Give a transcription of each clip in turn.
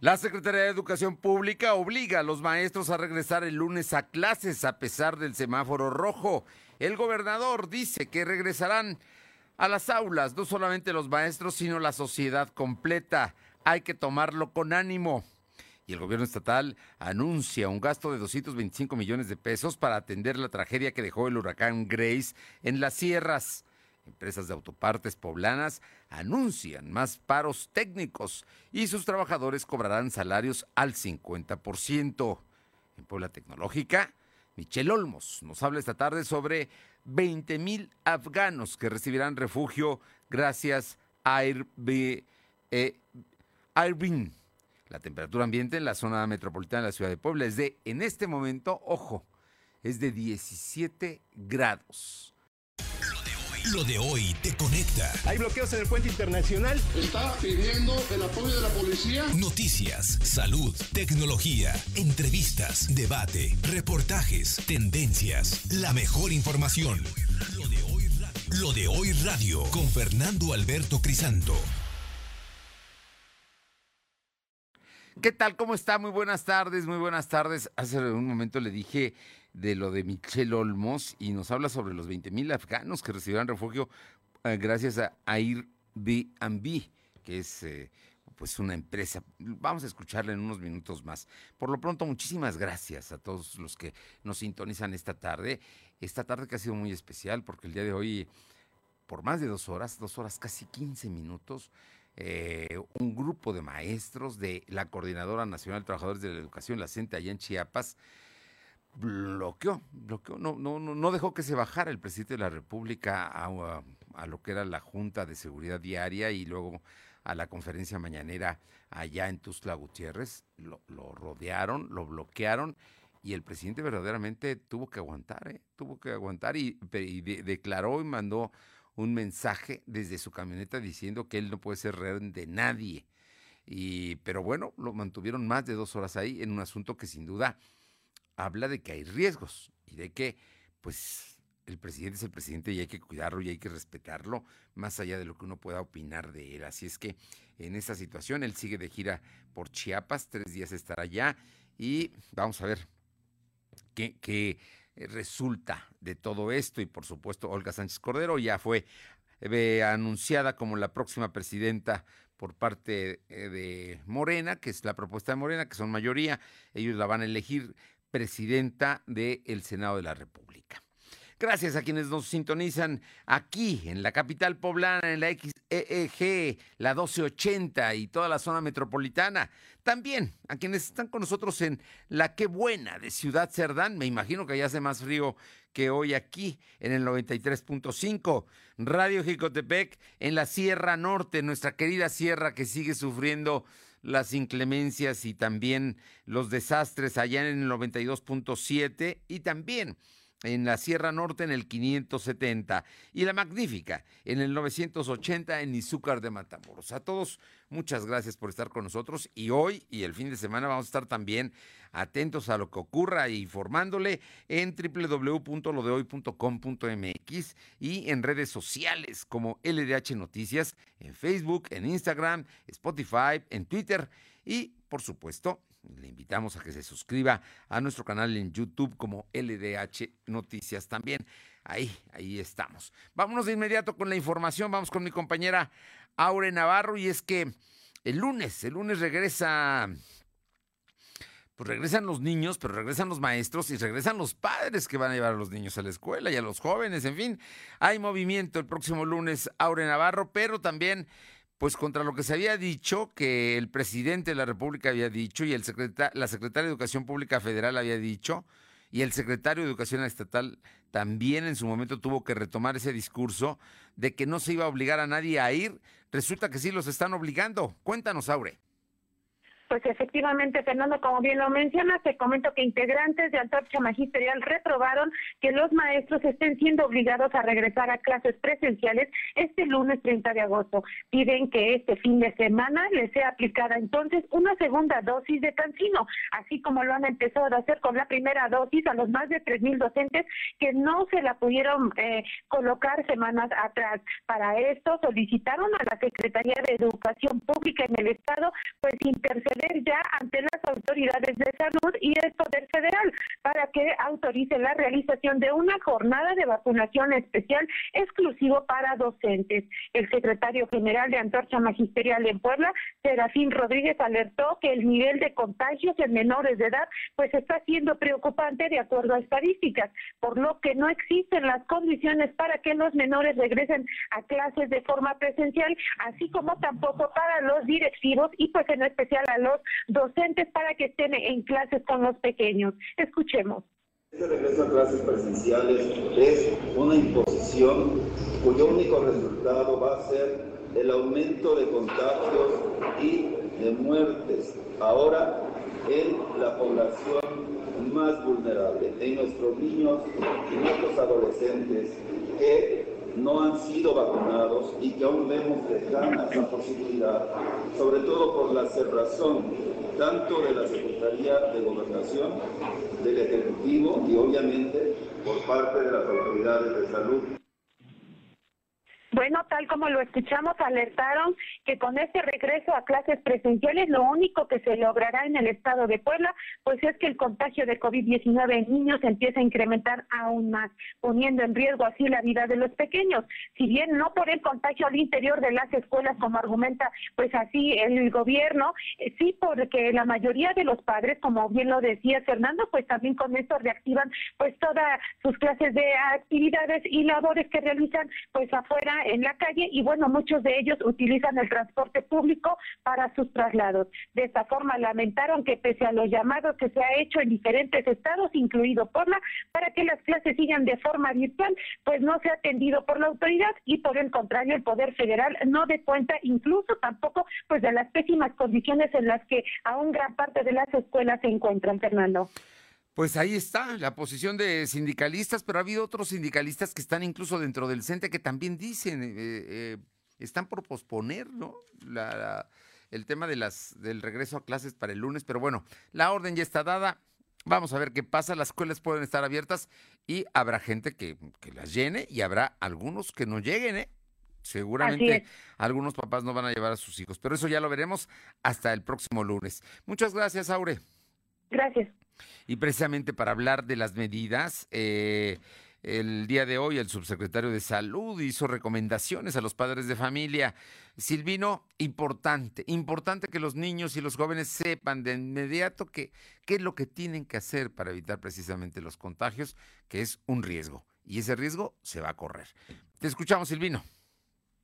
La Secretaría de Educación Pública obliga a los maestros a regresar el lunes a clases a pesar del semáforo rojo. El gobernador dice que regresarán a las aulas no solamente los maestros, sino la sociedad completa. Hay que tomarlo con ánimo. Y el gobierno estatal anuncia un gasto de 225 millones de pesos para atender la tragedia que dejó el huracán Grace en las sierras. Empresas de autopartes poblanas anuncian más paros técnicos y sus trabajadores cobrarán salarios al 50%. En Puebla Tecnológica, Michelle Olmos nos habla esta tarde sobre 20 mil afganos que recibirán refugio gracias a Airbnb. La temperatura ambiente en la zona metropolitana de la ciudad de Puebla es de, en este momento, ojo, es de 17 grados. Lo de hoy te conecta. Hay bloqueos en el puente internacional. Está pidiendo el apoyo de la policía. Noticias, salud, tecnología, entrevistas, debate, reportajes, tendencias, la mejor información. Lo de hoy radio, Lo de hoy radio con Fernando Alberto Crisanto. ¿Qué tal? ¿Cómo está? Muy buenas tardes, muy buenas tardes. Hace un momento le dije de lo de Michelle Olmos y nos habla sobre los 20 mil afganos que recibirán refugio eh, gracias a Airbnb, que es eh, pues una empresa. Vamos a escucharla en unos minutos más. Por lo pronto, muchísimas gracias a todos los que nos sintonizan esta tarde. Esta tarde que ha sido muy especial porque el día de hoy, por más de dos horas, dos horas casi 15 minutos, eh, un grupo de maestros de la Coordinadora Nacional de Trabajadores de la Educación, la CENTE, allá en Chiapas, bloqueó, bloqueó, no, no, no dejó que se bajara el presidente de la República a, a, lo que era la Junta de Seguridad Diaria y luego a la conferencia mañanera allá en Tuzla Gutiérrez. Lo, lo rodearon, lo bloquearon y el presidente verdaderamente tuvo que aguantar, ¿eh? tuvo que aguantar y, y de, declaró y mandó un mensaje desde su camioneta diciendo que él no puede ser rehén de nadie. Y, pero bueno, lo mantuvieron más de dos horas ahí en un asunto que sin duda habla de que hay riesgos y de que, pues, el presidente es el presidente y hay que cuidarlo y hay que respetarlo, más allá de lo que uno pueda opinar de él. Así es que en esa situación él sigue de gira por Chiapas, tres días estará allá y vamos a ver qué, qué resulta de todo esto. Y por supuesto, Olga Sánchez Cordero ya fue eh, anunciada como la próxima presidenta por parte eh, de Morena, que es la propuesta de Morena, que son mayoría. Ellos la van a elegir presidenta del Senado de la República. Gracias a quienes nos sintonizan aquí en la capital poblana, en la XEEG, la 1280 y toda la zona metropolitana. También a quienes están con nosotros en la Qué Buena de Ciudad Cerdán. Me imagino que ya hace más frío que hoy aquí en el 93.5. Radio Jicotepec en la Sierra Norte, nuestra querida sierra que sigue sufriendo las inclemencias y también los desastres allá en el 92.7 y también en la Sierra Norte en el 570 y la Magnífica en el 980 en Izúcar de Matamoros. A todos, muchas gracias por estar con nosotros y hoy y el fin de semana vamos a estar también atentos a lo que ocurra e informándole en www.lodehoy.com.mx y en redes sociales como LDH Noticias, en Facebook, en Instagram, Spotify, en Twitter y, por supuesto, le invitamos a que se suscriba a nuestro canal en YouTube como LDH Noticias también. Ahí, ahí estamos. Vámonos de inmediato con la información. Vamos con mi compañera Aure Navarro y es que el lunes, el lunes regresa pues regresan los niños, pero regresan los maestros y regresan los padres que van a llevar a los niños a la escuela y a los jóvenes, en fin. Hay movimiento el próximo lunes, Aure Navarro, pero también pues contra lo que se había dicho, que el presidente de la República había dicho y el la secretaria de Educación Pública Federal había dicho, y el secretario de Educación Estatal también en su momento tuvo que retomar ese discurso de que no se iba a obligar a nadie a ir. Resulta que sí los están obligando. Cuéntanos, Aure. Pues efectivamente, Fernando, como bien lo mencionas, te comento que integrantes de Antorcha Magisterial reprobaron que los maestros estén siendo obligados a regresar a clases presenciales este lunes 30 de agosto. Piden que este fin de semana les sea aplicada entonces una segunda dosis de cancino, así como lo han empezado a hacer con la primera dosis a los más de 3.000 docentes que no se la pudieron eh, colocar semanas atrás. Para esto solicitaron a la Secretaría de Educación Pública en el Estado pues interceder ya ante las autoridades de salud y el Poder Federal para que autorice la realización de una jornada de vacunación especial exclusivo para docentes. El secretario general de Antorcha Magisterial en Puebla, Serafín Rodríguez, alertó que el nivel de contagios en menores de edad pues está siendo preocupante de acuerdo a estadísticas, por lo que no existen las condiciones para que los menores regresen a clases de forma presencial, así como tampoco para los directivos y pues en especial a los docentes para que estén en clases con los pequeños. Escuchemos. Este regreso a clases presenciales es una imposición cuyo único resultado va a ser el aumento de contagios y de muertes. Ahora en la población más vulnerable, en nuestros niños y nuestros adolescentes que no han sido vacunados y que aún vemos lejana esa posibilidad, sobre todo por la cerrazón tanto de la Secretaría de Gobernación, del Ejecutivo y obviamente por parte de las autoridades de salud. Bueno, tal como lo escuchamos, alertaron que con este regreso a clases presenciales lo único que se logrará en el estado de Puebla, pues es que el contagio de COVID-19 en niños empieza a incrementar aún más, poniendo en riesgo así la vida de los pequeños. Si bien no por el contagio al interior de las escuelas, como argumenta pues así el gobierno, eh, sí porque la mayoría de los padres, como bien lo decía Fernando, pues también con esto reactivan pues todas sus clases de actividades y labores que realizan pues afuera en la calle y bueno, muchos de ellos utilizan el transporte público para sus traslados. De esta forma lamentaron que pese a los llamados que se ha hecho en diferentes estados, incluido Puebla, para que las clases sigan de forma virtual, pues no se ha atendido por la autoridad y por el contrario el Poder Federal no de cuenta incluso tampoco pues de las pésimas condiciones en las que aún gran parte de las escuelas se encuentran, Fernando. Pues ahí está la posición de sindicalistas, pero ha habido otros sindicalistas que están incluso dentro del CENTE que también dicen, eh, eh, están por posponer ¿no? La, el tema de las, del regreso a clases para el lunes, pero bueno, la orden ya está dada. Vamos a ver qué pasa, las escuelas pueden estar abiertas y habrá gente que, que las llene y habrá algunos que no lleguen, ¿eh? Seguramente algunos papás no van a llevar a sus hijos, pero eso ya lo veremos hasta el próximo lunes. Muchas gracias, Aure. Gracias. Y precisamente para hablar de las medidas, eh, el día de hoy el subsecretario de Salud hizo recomendaciones a los padres de familia. Silvino, importante, importante que los niños y los jóvenes sepan de inmediato que, qué es lo que tienen que hacer para evitar precisamente los contagios, que es un riesgo. Y ese riesgo se va a correr. Te escuchamos, Silvino.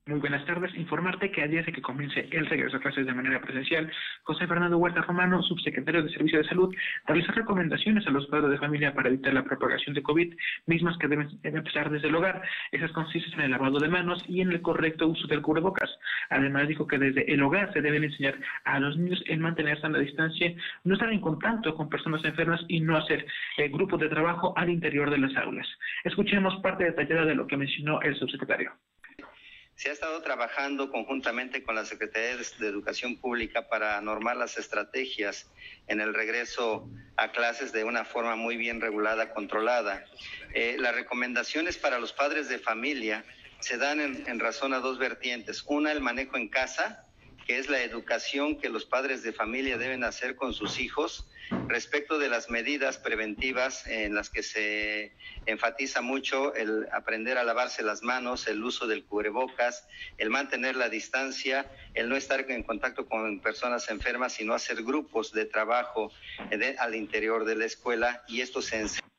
Muy buenas tardes. Informarte que a días de que comience el regreso a clases de manera presencial, José Fernando Huerta Romano, subsecretario de Servicio de Salud, realizó recomendaciones a los padres de familia para evitar la propagación de COVID, mismas que deben empezar desde el hogar. Esas consisten en el lavado de manos y en el correcto uso del cubrebocas. Además, dijo que desde el hogar se deben enseñar a los niños en mantenerse a la distancia, no estar en contacto con personas enfermas y no hacer eh, grupos de trabajo al interior de las aulas. Escuchemos parte detallada de lo que mencionó el subsecretario. Se ha estado trabajando conjuntamente con la Secretaría de Educación Pública para normar las estrategias en el regreso a clases de una forma muy bien regulada, controlada. Eh, las recomendaciones para los padres de familia se dan en, en razón a dos vertientes. Una, el manejo en casa, que es la educación que los padres de familia deben hacer con sus hijos respecto de las medidas preventivas en las que se enfatiza mucho el aprender a lavarse las manos, el uso del cubrebocas, el mantener la distancia, el no estar en contacto con personas enfermas, y no hacer grupos de trabajo al interior de la escuela y esto se enseña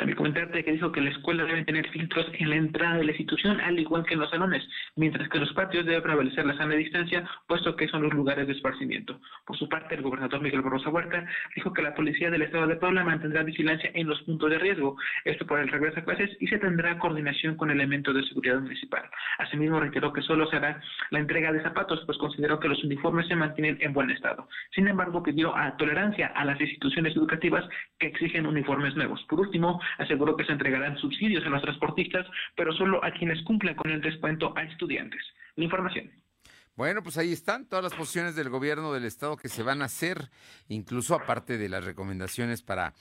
también comentarte que dijo que la escuela debe tener filtros en la entrada de la institución, al igual que en los salones, mientras que los patios debe prevalecer la sana distancia, puesto que son los lugares de esparcimiento. Por su parte, el gobernador Miguel Barroso Huerta dijo que la policía del Estado de Puebla mantendrá vigilancia en los puntos de riesgo, esto por el regreso a clases, y se tendrá coordinación con elementos de seguridad municipal. Asimismo, reiteró que solo se hará la entrega de zapatos, pues consideró que los uniformes se mantienen en buen estado. Sin embargo, pidió a tolerancia a las instituciones educativas que exigen uniformes nuevos. Por último, aseguró que se entregarán subsidios a los transportistas, pero solo a quienes cumplan con el descuento a estudiantes. La información. Bueno, pues ahí están todas las posiciones del gobierno del estado que se van a hacer, incluso aparte de las recomendaciones para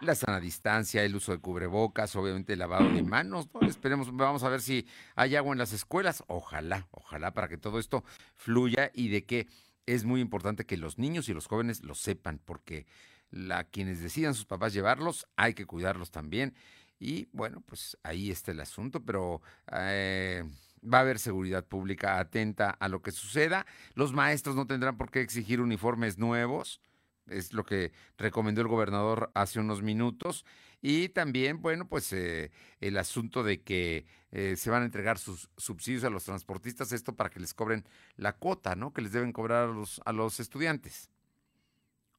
la sana distancia, el uso de cubrebocas, obviamente el lavado de manos, ¿no? Esperemos, vamos a ver si hay agua en las escuelas, ojalá, ojalá para que todo esto fluya y de que es muy importante que los niños y los jóvenes lo sepan, porque la, quienes decidan sus papás llevarlos, hay que cuidarlos también. Y bueno, pues ahí está el asunto, pero eh, va a haber seguridad pública atenta a lo que suceda. Los maestros no tendrán por qué exigir uniformes nuevos, es lo que recomendó el gobernador hace unos minutos. Y también, bueno, pues eh, el asunto de que eh, se van a entregar sus subsidios a los transportistas, esto para que les cobren la cuota, ¿no? Que les deben cobrar a los, a los estudiantes.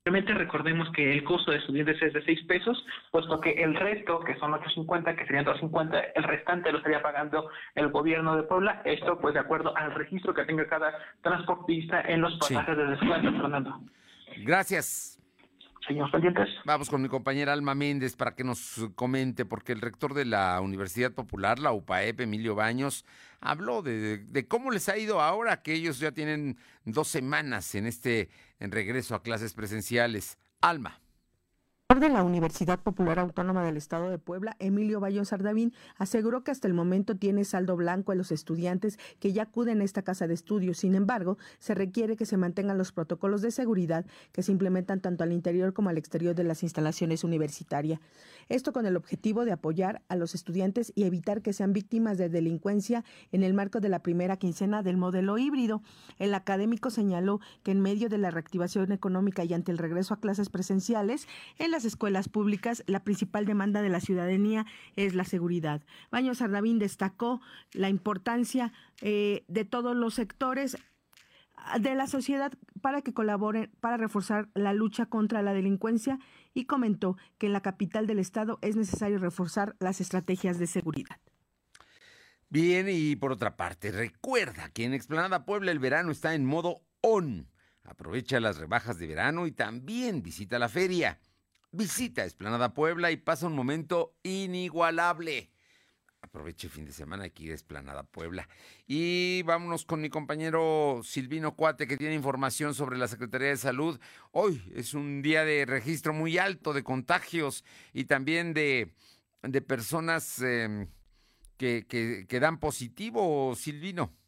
Realmente recordemos que el costo de estudiantes es de 6 pesos, puesto que el resto, que son 8.50, que serían 2.50, el restante lo estaría pagando el gobierno de Puebla. Esto, pues, de acuerdo al registro que tenga cada transportista en los pasajes de descuento, Fernando. Gracias. Señor pendientes. Vamos con mi compañera Alma Méndez para que nos comente, porque el rector de la Universidad Popular, la UPAEP, Emilio Baños, habló de, cómo les ha ido ahora que ellos ya tienen dos semanas en este regreso a clases presenciales. Alma de la Universidad Popular Autónoma del Estado de Puebla, Emilio Bayo Sardavín, aseguró que hasta el momento tiene saldo blanco en los estudiantes que ya acuden a esta casa de estudios. Sin embargo, se requiere que se mantengan los protocolos de seguridad que se implementan tanto al interior como al exterior de las instalaciones universitarias. Esto con el objetivo de apoyar a los estudiantes y evitar que sean víctimas de delincuencia en el marco de la primera quincena del modelo híbrido. El académico señaló que en medio de la reactivación económica y ante el regreso a clases presenciales, en escuelas públicas, la principal demanda de la ciudadanía es la seguridad. Baños Sardavín destacó la importancia eh, de todos los sectores de la sociedad para que colaboren para reforzar la lucha contra la delincuencia y comentó que en la capital del estado es necesario reforzar las estrategias de seguridad. Bien, y por otra parte, recuerda que en Explanada Puebla el verano está en modo on. Aprovecha las rebajas de verano y también visita la feria. Visita Esplanada Puebla y pasa un momento inigualable. Aproveche el fin de semana aquí de Esplanada Puebla. Y vámonos con mi compañero Silvino Cuate, que tiene información sobre la Secretaría de Salud. Hoy es un día de registro muy alto de contagios y también de, de personas em, que, que, que dan positivo, Silvino.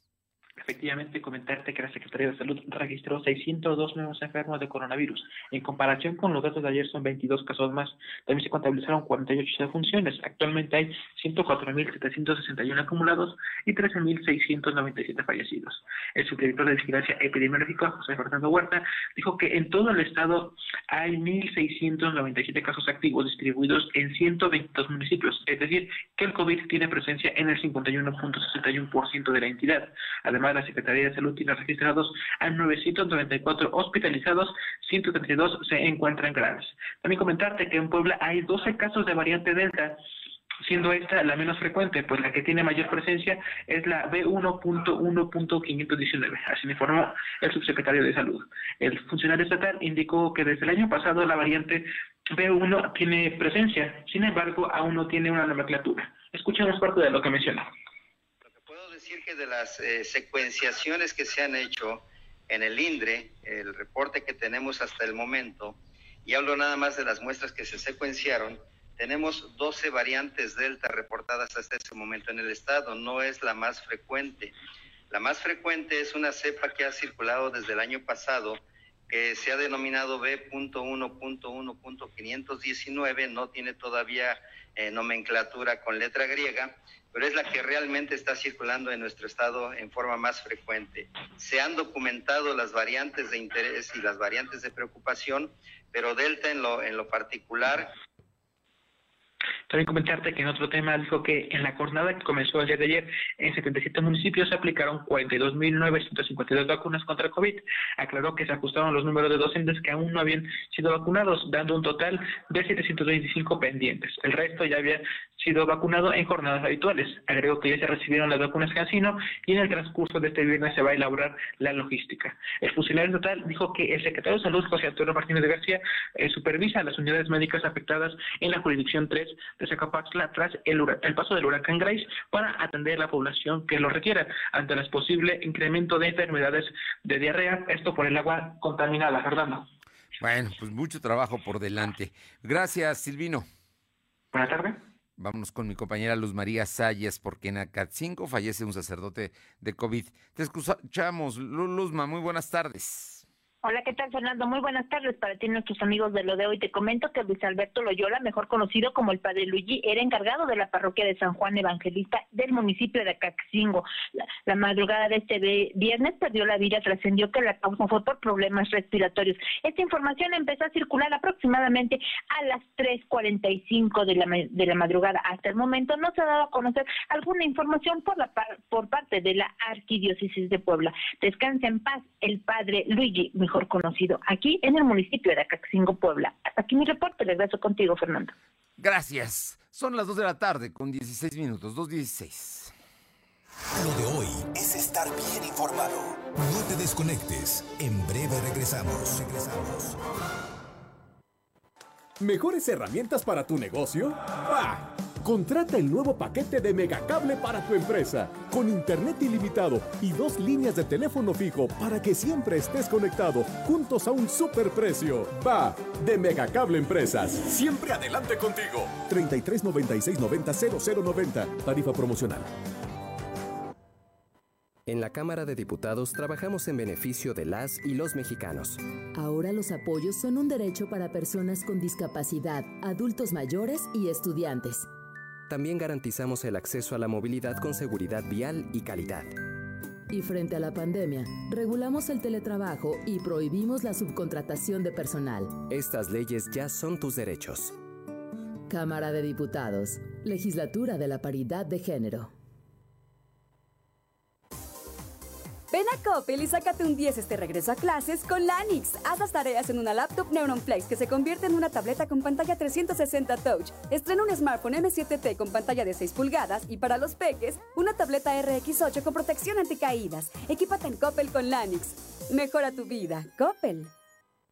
Efectivamente, comentarte que la Secretaría de Salud registró 602 nuevos enfermos de coronavirus. En comparación con los datos de ayer, son 22 casos más. También se contabilizaron 48 defunciones. Actualmente hay 104.761 acumulados y 13.697 fallecidos. El subdirector de Vigilancia Epidemiológica, José Fernando Huerta, dijo que en todo el estado hay 1.697 casos activos distribuidos en 122 municipios. Es decir, que el COVID tiene presencia en el 51.61% de la entidad. Además, la Secretaría de Salud tiene registrados a 994 hospitalizados, 132 se encuentran graves. También comentarte que en Puebla hay 12 casos de variante Delta siendo esta la menos frecuente, pues la que tiene mayor presencia es la B1.1.519, así me informó el subsecretario de Salud. El funcionario estatal indicó que desde el año pasado la variante B1 tiene presencia, sin embargo aún no tiene una nomenclatura. Escuchemos parte de lo que menciona decir que de las eh, secuenciaciones que se han hecho en el INDRE, el reporte que tenemos hasta el momento, y hablo nada más de las muestras que se secuenciaron, tenemos 12 variantes Delta reportadas hasta ese momento en el estado, no es la más frecuente. La más frecuente es una cepa que ha circulado desde el año pasado, que se ha denominado B.1.1.519, no tiene todavía eh, nomenclatura con letra griega, pero es la que realmente está circulando en nuestro estado en forma más frecuente. Se han documentado las variantes de interés y las variantes de preocupación, pero Delta en lo, en lo particular también comentarte que en otro tema dijo que en la jornada que comenzó el día de ayer, en 77 municipios se aplicaron 42.952 vacunas contra COVID. Aclaró que se ajustaron los números de docentes que aún no habían sido vacunados, dando un total de 725 pendientes. El resto ya había sido vacunado en jornadas habituales. Agregó que ya se recibieron las vacunas Cancino y en el transcurso de este viernes se va a elaborar la logística. El funcionario total dijo que el secretario de Salud, José Antonio Martínez de García, eh, supervisa las unidades médicas afectadas en la jurisdicción 3 de Zacapaxla tras el, el paso del huracán Grace para atender a la población que lo requiera ante el posible incremento de enfermedades de diarrea, esto por el agua contaminada, Fernando. Bueno, pues mucho trabajo por delante. Gracias, Silvino. Buenas tardes. Vámonos con mi compañera Luz María Salles, porque en Acatzinco fallece un sacerdote de COVID. Te escuchamos, Luzma, muy buenas tardes. Hola, ¿qué tal, Fernando? Muy buenas tardes para ti, nuestros amigos de lo de hoy. Te comento que Luis Alberto Loyola, mejor conocido como el Padre Luigi, era encargado de la parroquia de San Juan Evangelista del municipio de Acaxingo. La, madrugada de este viernes perdió la vida, trascendió que la causa fue por problemas respiratorios. Esta información empezó a circular aproximadamente a las 3.45 de la, de la madrugada. Hasta el momento no se ha dado a conocer alguna información por, la, por parte de la Arquidiócesis de Puebla. Descansa en paz el Padre Luigi, mejor conocido aquí en el municipio de Acaxingo, Puebla. Hasta aquí mi reporte, regreso contigo, Fernando. Gracias. Son las 2 de la tarde con 16 minutos, 2.16. Lo de hoy es estar bien informado. No te desconectes. En breve regresamos. Regresamos. ¿Mejores herramientas para tu negocio? ¡Ah! Contrata el nuevo paquete de Megacable para tu empresa, con internet ilimitado y dos líneas de teléfono fijo para que siempre estés conectado, juntos a un superprecio. Va, de Megacable Empresas. Siempre adelante contigo. 33 96 90 0090. Tarifa promocional. En la Cámara de Diputados trabajamos en beneficio de las y los mexicanos. Ahora los apoyos son un derecho para personas con discapacidad, adultos mayores y estudiantes. También garantizamos el acceso a la movilidad con seguridad vial y calidad. Y frente a la pandemia, regulamos el teletrabajo y prohibimos la subcontratación de personal. Estas leyes ya son tus derechos. Cámara de Diputados, Legislatura de la Paridad de Género. Ven a Coppel y sácate un 10 este regreso a clases con Lanix. Haz las tareas en una laptop Neuron Flex que se convierte en una tableta con pantalla 360 Touch. Estrena un smartphone M7T con pantalla de 6 pulgadas y para los peques, una tableta RX8 con protección anticaídas. Equípate en Coppel con Lanix. Mejora tu vida. Coppel.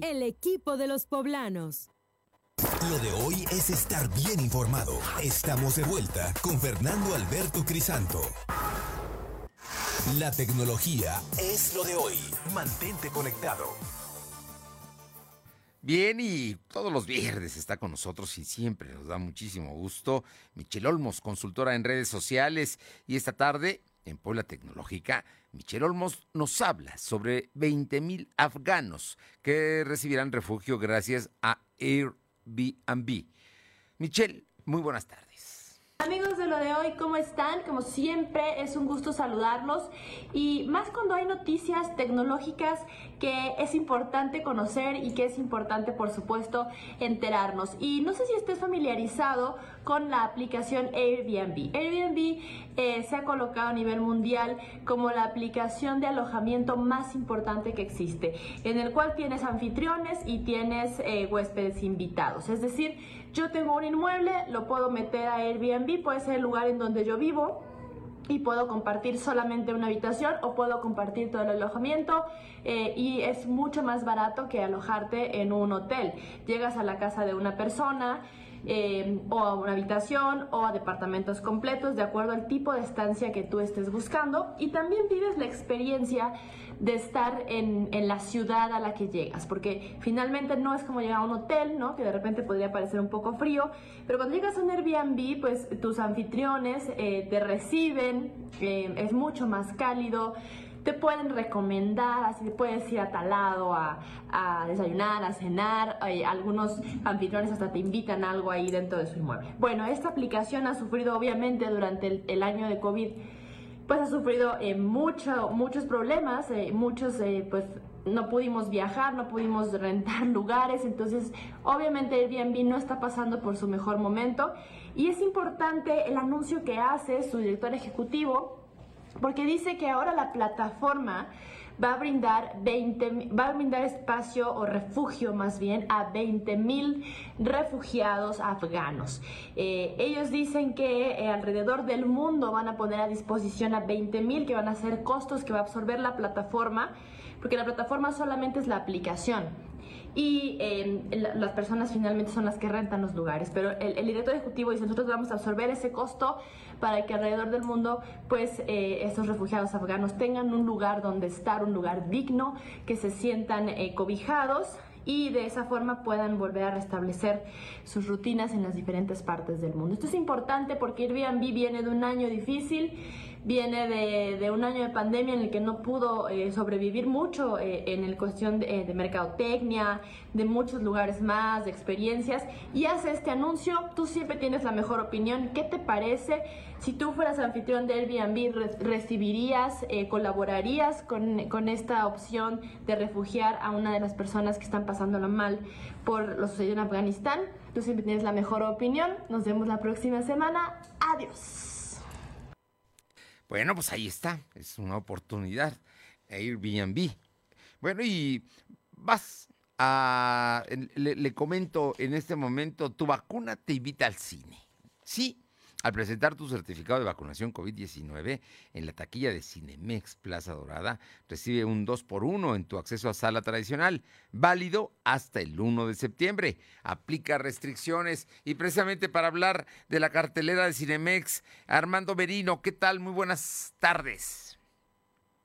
El equipo de los poblanos. Lo de hoy es estar bien informado. Estamos de vuelta con Fernando Alberto Crisanto. La tecnología es lo de hoy. Mantente conectado. Bien, y todos los viernes está con nosotros y siempre nos da muchísimo gusto. Michelle Olmos, consultora en redes sociales. Y esta tarde, en Puebla Tecnológica, Michelle Olmos nos habla sobre 20 mil afganos que recibirán refugio gracias a Airbnb. Michelle, muy buenas tardes. Amigos de lo de hoy, ¿cómo están? Como siempre, es un gusto saludarlos y más cuando hay noticias tecnológicas que es importante conocer y que es importante, por supuesto, enterarnos. Y no sé si estés familiarizado con la aplicación Airbnb. Airbnb eh, se ha colocado a nivel mundial como la aplicación de alojamiento más importante que existe, en el cual tienes anfitriones y tienes eh, huéspedes invitados. Es decir, yo tengo un inmueble, lo puedo meter a Airbnb, puede ser el lugar en donde yo vivo, y puedo compartir solamente una habitación o puedo compartir todo el alojamiento eh, y es mucho más barato que alojarte en un hotel. Llegas a la casa de una persona, eh, o a una habitación o a departamentos completos de acuerdo al tipo de estancia que tú estés buscando y también vives la experiencia de estar en, en, la ciudad a la que llegas, porque finalmente no es como llegar a un hotel, ¿no? Que de repente podría parecer un poco frío, pero cuando llegas a un Airbnb, pues tus anfitriones eh, te reciben, eh, es mucho más cálido, te pueden recomendar, así puedes ir a tal lado a, desayunar, a cenar, algunos anfitriones hasta te invitan algo ahí dentro de su inmueble. Bueno, esta aplicación ha sufrido obviamente durante el, año de COVID, pues ha sufrido eh, mucho, muchos problemas, eh, muchos eh, pues no pudimos viajar, no pudimos rentar lugares, entonces obviamente Airbnb no está pasando por su mejor momento y es importante el anuncio que hace su director ejecutivo porque dice que ahora la plataforma va a brindar 20, va a brindar espacio o refugio más bien a 20 mil refugiados afganos. Eh, ellos dicen que eh, alrededor del mundo van a poner a disposición a 20 mil que van a ser costos que va a absorber la plataforma, porque la plataforma solamente es la aplicación y eh, la- las personas finalmente son las que rentan los lugares. Pero el, el director ejecutivo dice, nosotros vamos a absorber ese costo para que alrededor del mundo, pues, eh, estos refugiados afganos tengan un lugar donde estar, un lugar digno, que se sientan eh, cobijados y de esa forma puedan volver a restablecer sus rutinas en las diferentes partes del mundo. Esto es importante porque Airbnb viene de un año difícil, viene de, de un año de pandemia en el que no pudo eh, sobrevivir mucho eh, en el cuestión de, de mercadotecnia, de muchos lugares más, de experiencias, y hace este anuncio, tú siempre tienes la mejor opinión, ¿qué te parece? Si tú fueras anfitrión de Airbnb, re- ¿recibirías, eh, colaborarías con, con esta opción de refugiar a una de las personas que están pasándola mal por lo sucedido en Afganistán? Tú siempre tienes la mejor opinión. Nos vemos la próxima semana. Adiós. Bueno, pues ahí está, es una oportunidad. Airbnb. Bueno, y vas a. Le, le comento en este momento: tu vacuna te invita al cine. Sí. Al presentar tu certificado de vacunación COVID-19 en la taquilla de Cinemex Plaza Dorada, recibe un 2x1 en tu acceso a sala tradicional, válido hasta el 1 de septiembre. Aplica restricciones y precisamente para hablar de la cartelera de Cinemex, Armando Merino, ¿qué tal? Muy buenas tardes.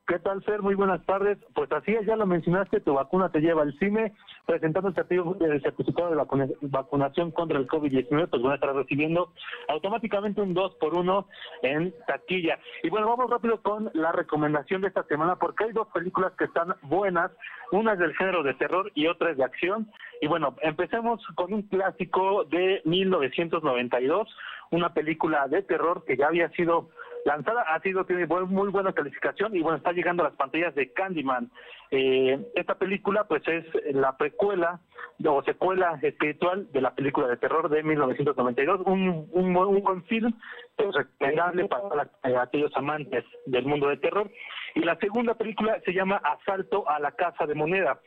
¿Qué tal, Fer? Muy buenas tardes. Pues así es, ya lo mencionaste, tu vacuna te lleva al cine, presentando el el certificado de vacuna- vacunación contra el COVID-19, pues van a estar recibiendo automáticamente un 2 por 1 en taquilla. Y bueno, vamos rápido con la recomendación de esta semana, porque hay dos películas que están buenas, una es del género de terror y otra es de acción. Y bueno, empecemos con un clásico de 1992, una película de terror que ya había sido lanzada, ha sido, tiene muy buena calificación y bueno, está llegando a las pantallas de Candyman. Eh, esta película pues es la precuela o secuela espiritual de la película de terror de 1992, un, un, un buen film pues, recomendable para eh, aquellos amantes del mundo de terror. Y la segunda película se llama Asalto a la Casa de Moneda.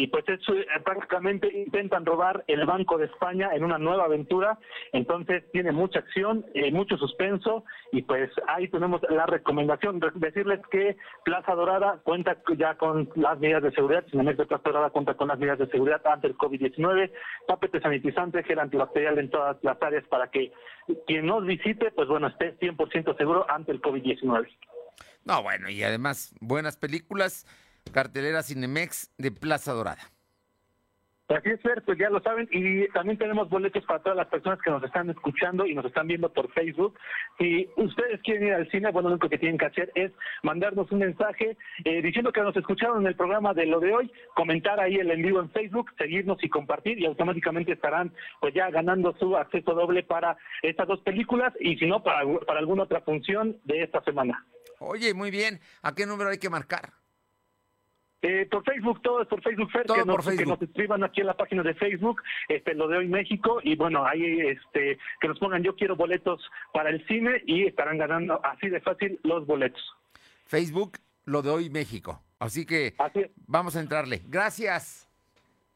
Y pues eso eh, prácticamente intentan robar el Banco de España en una nueva aventura. Entonces tiene mucha acción, eh, mucho suspenso y pues ahí tenemos la recomendación. Re- Decirles que Plaza Dorada cuenta ya con las medidas de seguridad. Cinemex de Plaza Dorada cuenta con las medidas de seguridad ante el COVID-19, tapete sanitizante, gel antibacterial en todas las áreas para que quien nos visite, pues bueno, esté 100% seguro ante el COVID-19. No, bueno, y además, buenas películas, cartelera Cinemex de Plaza Dorada. Así es, Fer, pues ya lo saben. Y también tenemos boletos para todas las personas que nos están escuchando y nos están viendo por Facebook. Si ustedes quieren ir al cine, bueno, lo único que tienen que hacer es mandarnos un mensaje eh, diciendo que nos escucharon en el programa de lo de hoy, comentar ahí el en vivo en Facebook, seguirnos y compartir y automáticamente estarán pues ya ganando su acceso doble para estas dos películas y si no, para, para alguna otra función de esta semana. Oye, muy bien. ¿A qué número hay que marcar? Eh, por Facebook, todo es por Facebook, Fer, Todo que, nos, por Facebook. que nos escriban aquí en la página de Facebook, este, lo de hoy México, y bueno, ahí este, que nos pongan yo quiero boletos para el cine y estarán ganando así de fácil los boletos. Facebook, lo de hoy México. Así que vamos a entrarle. Gracias.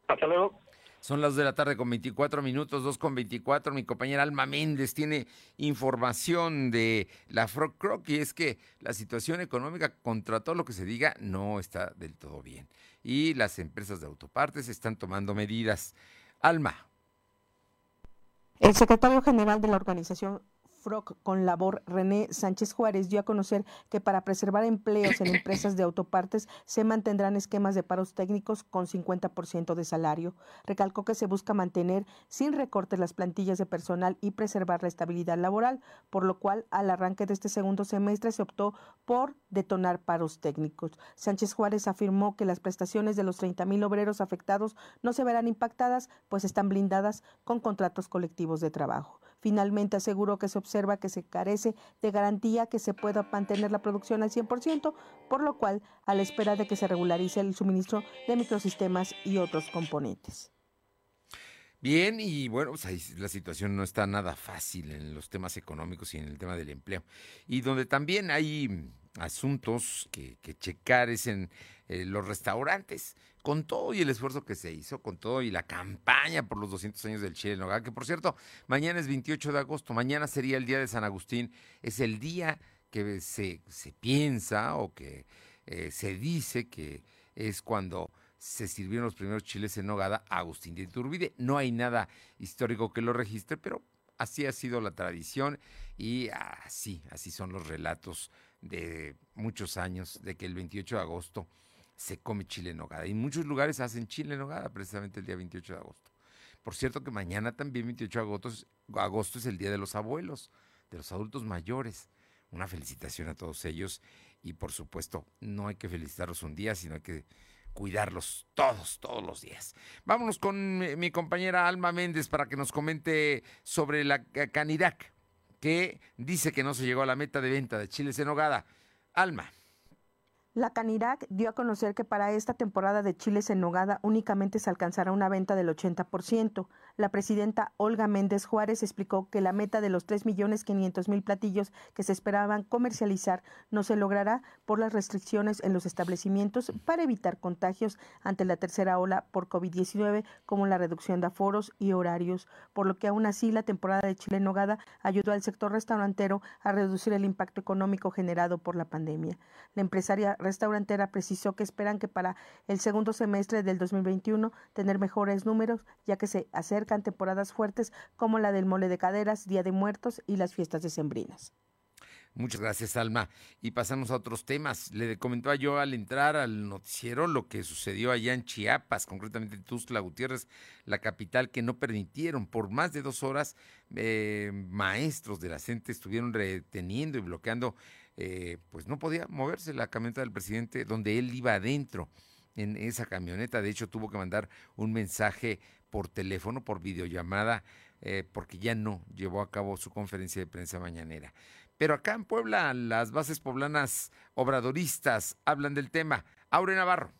Hasta luego. Son las de la tarde con 24 minutos, 2 con 24. Mi compañera Alma Méndez tiene información de la Frog y es que la situación económica, contra todo lo que se diga, no está del todo bien. Y las empresas de autopartes están tomando medidas. Alma. El secretario general de la organización FROC con labor, René Sánchez Juárez, dio a conocer que para preservar empleos en empresas de autopartes se mantendrán esquemas de paros técnicos con 50% de salario. Recalcó que se busca mantener sin recortes las plantillas de personal y preservar la estabilidad laboral, por lo cual al arranque de este segundo semestre se optó por detonar paros técnicos. Sánchez Juárez afirmó que las prestaciones de los 30 mil obreros afectados no se verán impactadas, pues están blindadas con contratos colectivos de trabajo. Finalmente aseguró que se observa que se carece de garantía que se pueda mantener la producción al 100%, por lo cual, a la espera de que se regularice el suministro de microsistemas y otros componentes. Bien, y bueno, pues ahí la situación no está nada fácil en los temas económicos y en el tema del empleo. Y donde también hay asuntos que, que checar es en eh, los restaurantes. Con todo y el esfuerzo que se hizo, con todo y la campaña por los 200 años del Chile en Nogada, que por cierto, mañana es 28 de agosto, mañana sería el día de San Agustín, es el día que se, se piensa o que eh, se dice que es cuando se sirvieron los primeros chiles en nogada a Agustín de Iturbide. No hay nada histórico que lo registre, pero así ha sido la tradición y así, así son los relatos de muchos años de que el 28 de agosto se come chile en nogada. Y muchos lugares hacen chile en nogada precisamente el día 28 de agosto. Por cierto que mañana también 28 de agosto, agosto es el Día de los Abuelos, de los adultos mayores. Una felicitación a todos ellos y por supuesto no hay que felicitarlos un día, sino hay que cuidarlos todos, todos los días. Vámonos con mi, mi compañera Alma Méndez para que nos comente sobre la ca- Canirac, que dice que no se llegó a la meta de venta de chiles en nogada. Alma. La Canirac dio a conocer que para esta temporada de chiles en nogada únicamente se alcanzará una venta del 80%. La presidenta Olga Méndez Juárez explicó que la meta de los 3.500.000 platillos que se esperaban comercializar no se logrará por las restricciones en los establecimientos para evitar contagios ante la tercera ola por COVID-19, como la reducción de aforos y horarios, por lo que aún así la temporada de chile nogada ayudó al sector restaurantero a reducir el impacto económico generado por la pandemia. La empresaria restaurantera precisó que esperan que para el segundo semestre del 2021 tener mejores números, ya que se acercan temporadas fuertes como la del mole de caderas, Día de Muertos y las fiestas decembrinas. Muchas gracias, Alma. Y pasamos a otros temas. Le comentaba yo al entrar al noticiero lo que sucedió allá en Chiapas, concretamente en Tuxtla Gutiérrez, la capital, que no permitieron por más de dos horas eh, maestros de la CENTE estuvieron reteniendo y bloqueando, eh, pues no podía moverse la camioneta del presidente donde él iba adentro en esa camioneta. De hecho, tuvo que mandar un mensaje por teléfono, por videollamada, eh, porque ya no llevó a cabo su conferencia de prensa mañanera. Pero acá en Puebla, las bases poblanas obradoristas hablan del tema. Aure Navarro.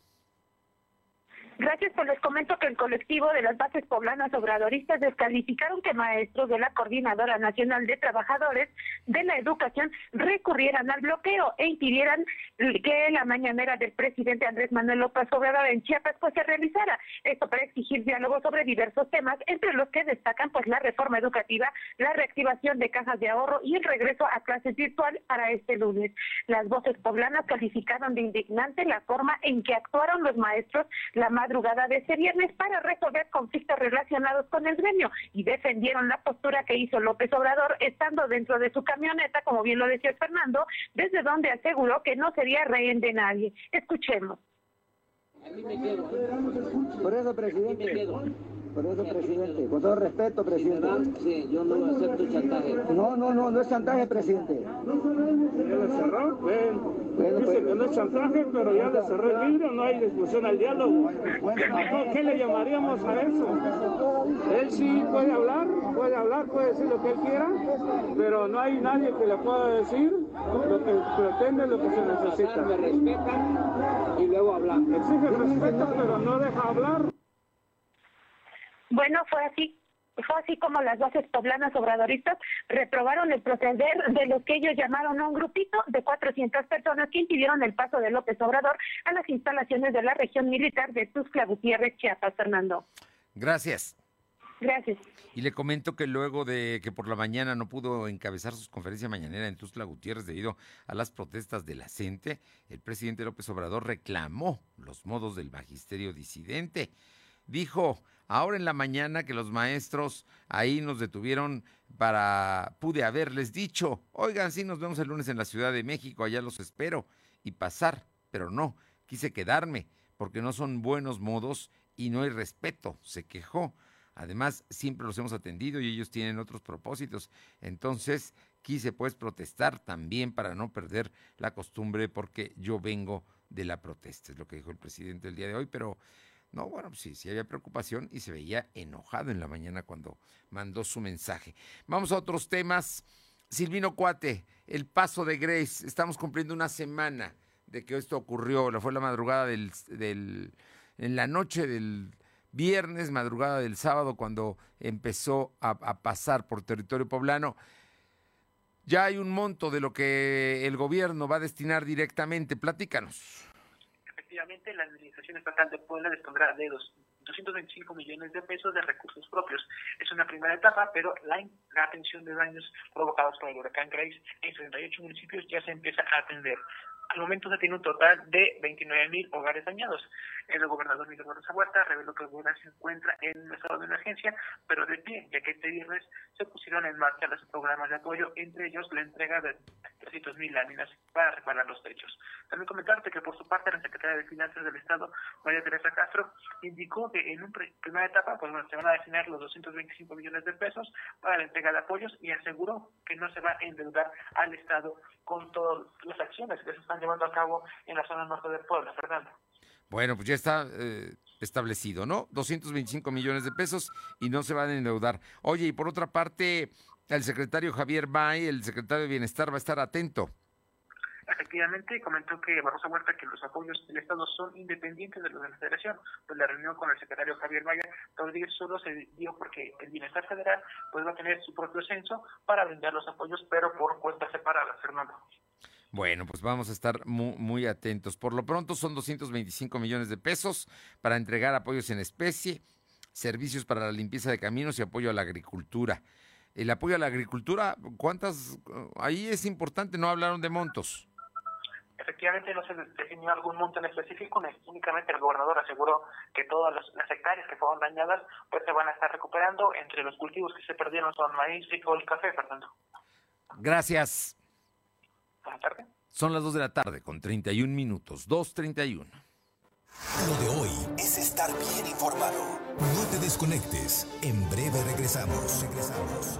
Gracias, pues les comento que el colectivo de las bases poblanas obradoristas descalificaron que maestros de la Coordinadora Nacional de Trabajadores de la Educación recurrieran al bloqueo e impidieran que la mañanera del presidente Andrés Manuel López Obrador en Chiapas pues se realizara. Esto para exigir diálogo sobre diversos temas, entre los que destacan pues la reforma educativa, la reactivación de cajas de ahorro y el regreso a clases virtual para este lunes. Las voces poblanas calificaron de indignante la forma en que actuaron los maestros la madrugada de ese viernes para resolver conflictos relacionados con el gremio y defendieron la postura que hizo López Obrador estando dentro de su camioneta, como bien lo decía Fernando, desde donde aseguró que no sería rehén de nadie. Escuchemos. Por eso, presidente. Por eso, presidente. Con todo respeto, presidente. Sí, yo no acepto chantaje. No, no, no, no es chantaje, presidente. Ya le cerró. Dice que no es chantaje, pero ya le cerró el libro, no hay discusión al diálogo. ¿Qué le llamaríamos a eso? Él sí puede hablar, puede hablar, puede decir lo que él quiera, pero no hay nadie que le pueda decir lo que pretende, lo que se necesita. Me respetan y luego hablan. Exige respeto, pero no deja hablar. Bueno, fue así. Fue así como las bases poblanas obradoristas reprobaron el proceder de lo que ellos llamaron a un grupito de 400 personas que impidieron el paso de López Obrador a las instalaciones de la región militar de Tuxtla Gutiérrez, Chiapas, Fernando. Gracias. Gracias. Y le comento que luego de que por la mañana no pudo encabezar su conferencia mañanera en Tuxtla Gutiérrez debido a las protestas de la CENTE, el presidente López Obrador reclamó los modos del magisterio disidente. Dijo, ahora en la mañana que los maestros ahí nos detuvieron para, pude haberles dicho, oigan, sí, nos vemos el lunes en la Ciudad de México, allá los espero, y pasar, pero no, quise quedarme, porque no son buenos modos y no hay respeto, se quejó. Además, siempre los hemos atendido y ellos tienen otros propósitos. Entonces, quise pues protestar también para no perder la costumbre porque yo vengo de la protesta, es lo que dijo el presidente el día de hoy, pero no, bueno, sí, sí había preocupación y se veía enojado en la mañana cuando mandó su mensaje. Vamos a otros temas. Silvino Cuate, el paso de Grace, estamos cumpliendo una semana de que esto ocurrió, fue la madrugada del en la noche del viernes, madrugada del sábado, cuando empezó a, pasar por territorio poblano. Ya hay un monto de lo que el gobierno va a destinar directamente. Platícanos. Efectivamente, la Administración Estatal de Puebla dispondrá de dos, 225 millones de pesos de recursos propios. Es una primera etapa, pero la, atención de daños provocados por el huracán Grace en 38 municipios ya se empieza a atender. Al momento se tiene un total de 29 mil hogares dañados. El gobernador Miguel Barroso Huerta reveló que el gobierno se encuentra en un estado de emergencia, pero de pie, ya que este viernes se pusieron en marcha los programas de apoyo, entre ellos la entrega de 300 mil láminas para reparar los techos. También comentarte que por su parte la secretaria de Finanzas del Estado, María Teresa Castro, indicó que en una primera etapa pues, se van a destinar los 225 millones de pesos para la entrega de apoyos y aseguró que no se va a endeudar al Estado con todas las acciones que se están llevando a cabo en la zona norte de Puebla. Fernando. Bueno, pues ya está eh, establecido, ¿no? 225 millones de pesos y no se van a endeudar. Oye, y por otra parte, el secretario Javier Bay, el secretario de Bienestar, va a estar atento. Efectivamente, comentó que Barroso Huerta que los apoyos del Estado son independientes de los de la Federación. Pues la reunión con el secretario Javier Maya Rodríguez solo se dio porque el Bienestar Federal pues va a tener su propio censo para brindar los apoyos, pero por cuentas separadas, Fernando. Bueno, pues vamos a estar muy, muy atentos. Por lo pronto son 225 millones de pesos para entregar apoyos en especie, servicios para la limpieza de caminos y apoyo a la agricultura. El apoyo a la agricultura, ¿cuántas? Ahí es importante, no hablaron de montos. Efectivamente no se definió algún monto en específico, únicamente el gobernador aseguró que todas las, hectáreas que fueron dañadas pues se van a estar recuperando. Entre los cultivos que se perdieron son maíz, frijol y café, Fernando. Gracias. Buenas tardes. Son las 2 de la tarde con 31 minutos, 2.31. Lo de hoy es estar bien informado. No te desconectes. En breve regresamos. Regresamos.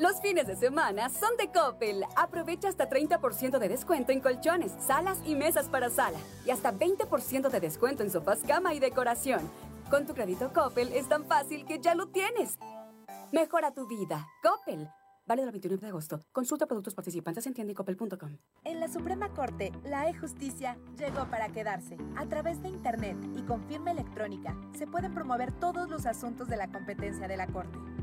Los fines de semana son de Coppel. Aprovecha hasta 30% de descuento en colchones, salas y mesas para sala. Y hasta 20% de descuento en sofás, cama y decoración. Con tu crédito Coppel es tan fácil que ya lo tienes. Mejora tu vida. Coppel. Válido el 29 de agosto. Consulta productos participantes en tiendacoppel.com. En la Suprema Corte, la e-justicia llegó para quedarse. A través de Internet y con firma electrónica, se pueden promover todos los asuntos de la competencia de la Corte.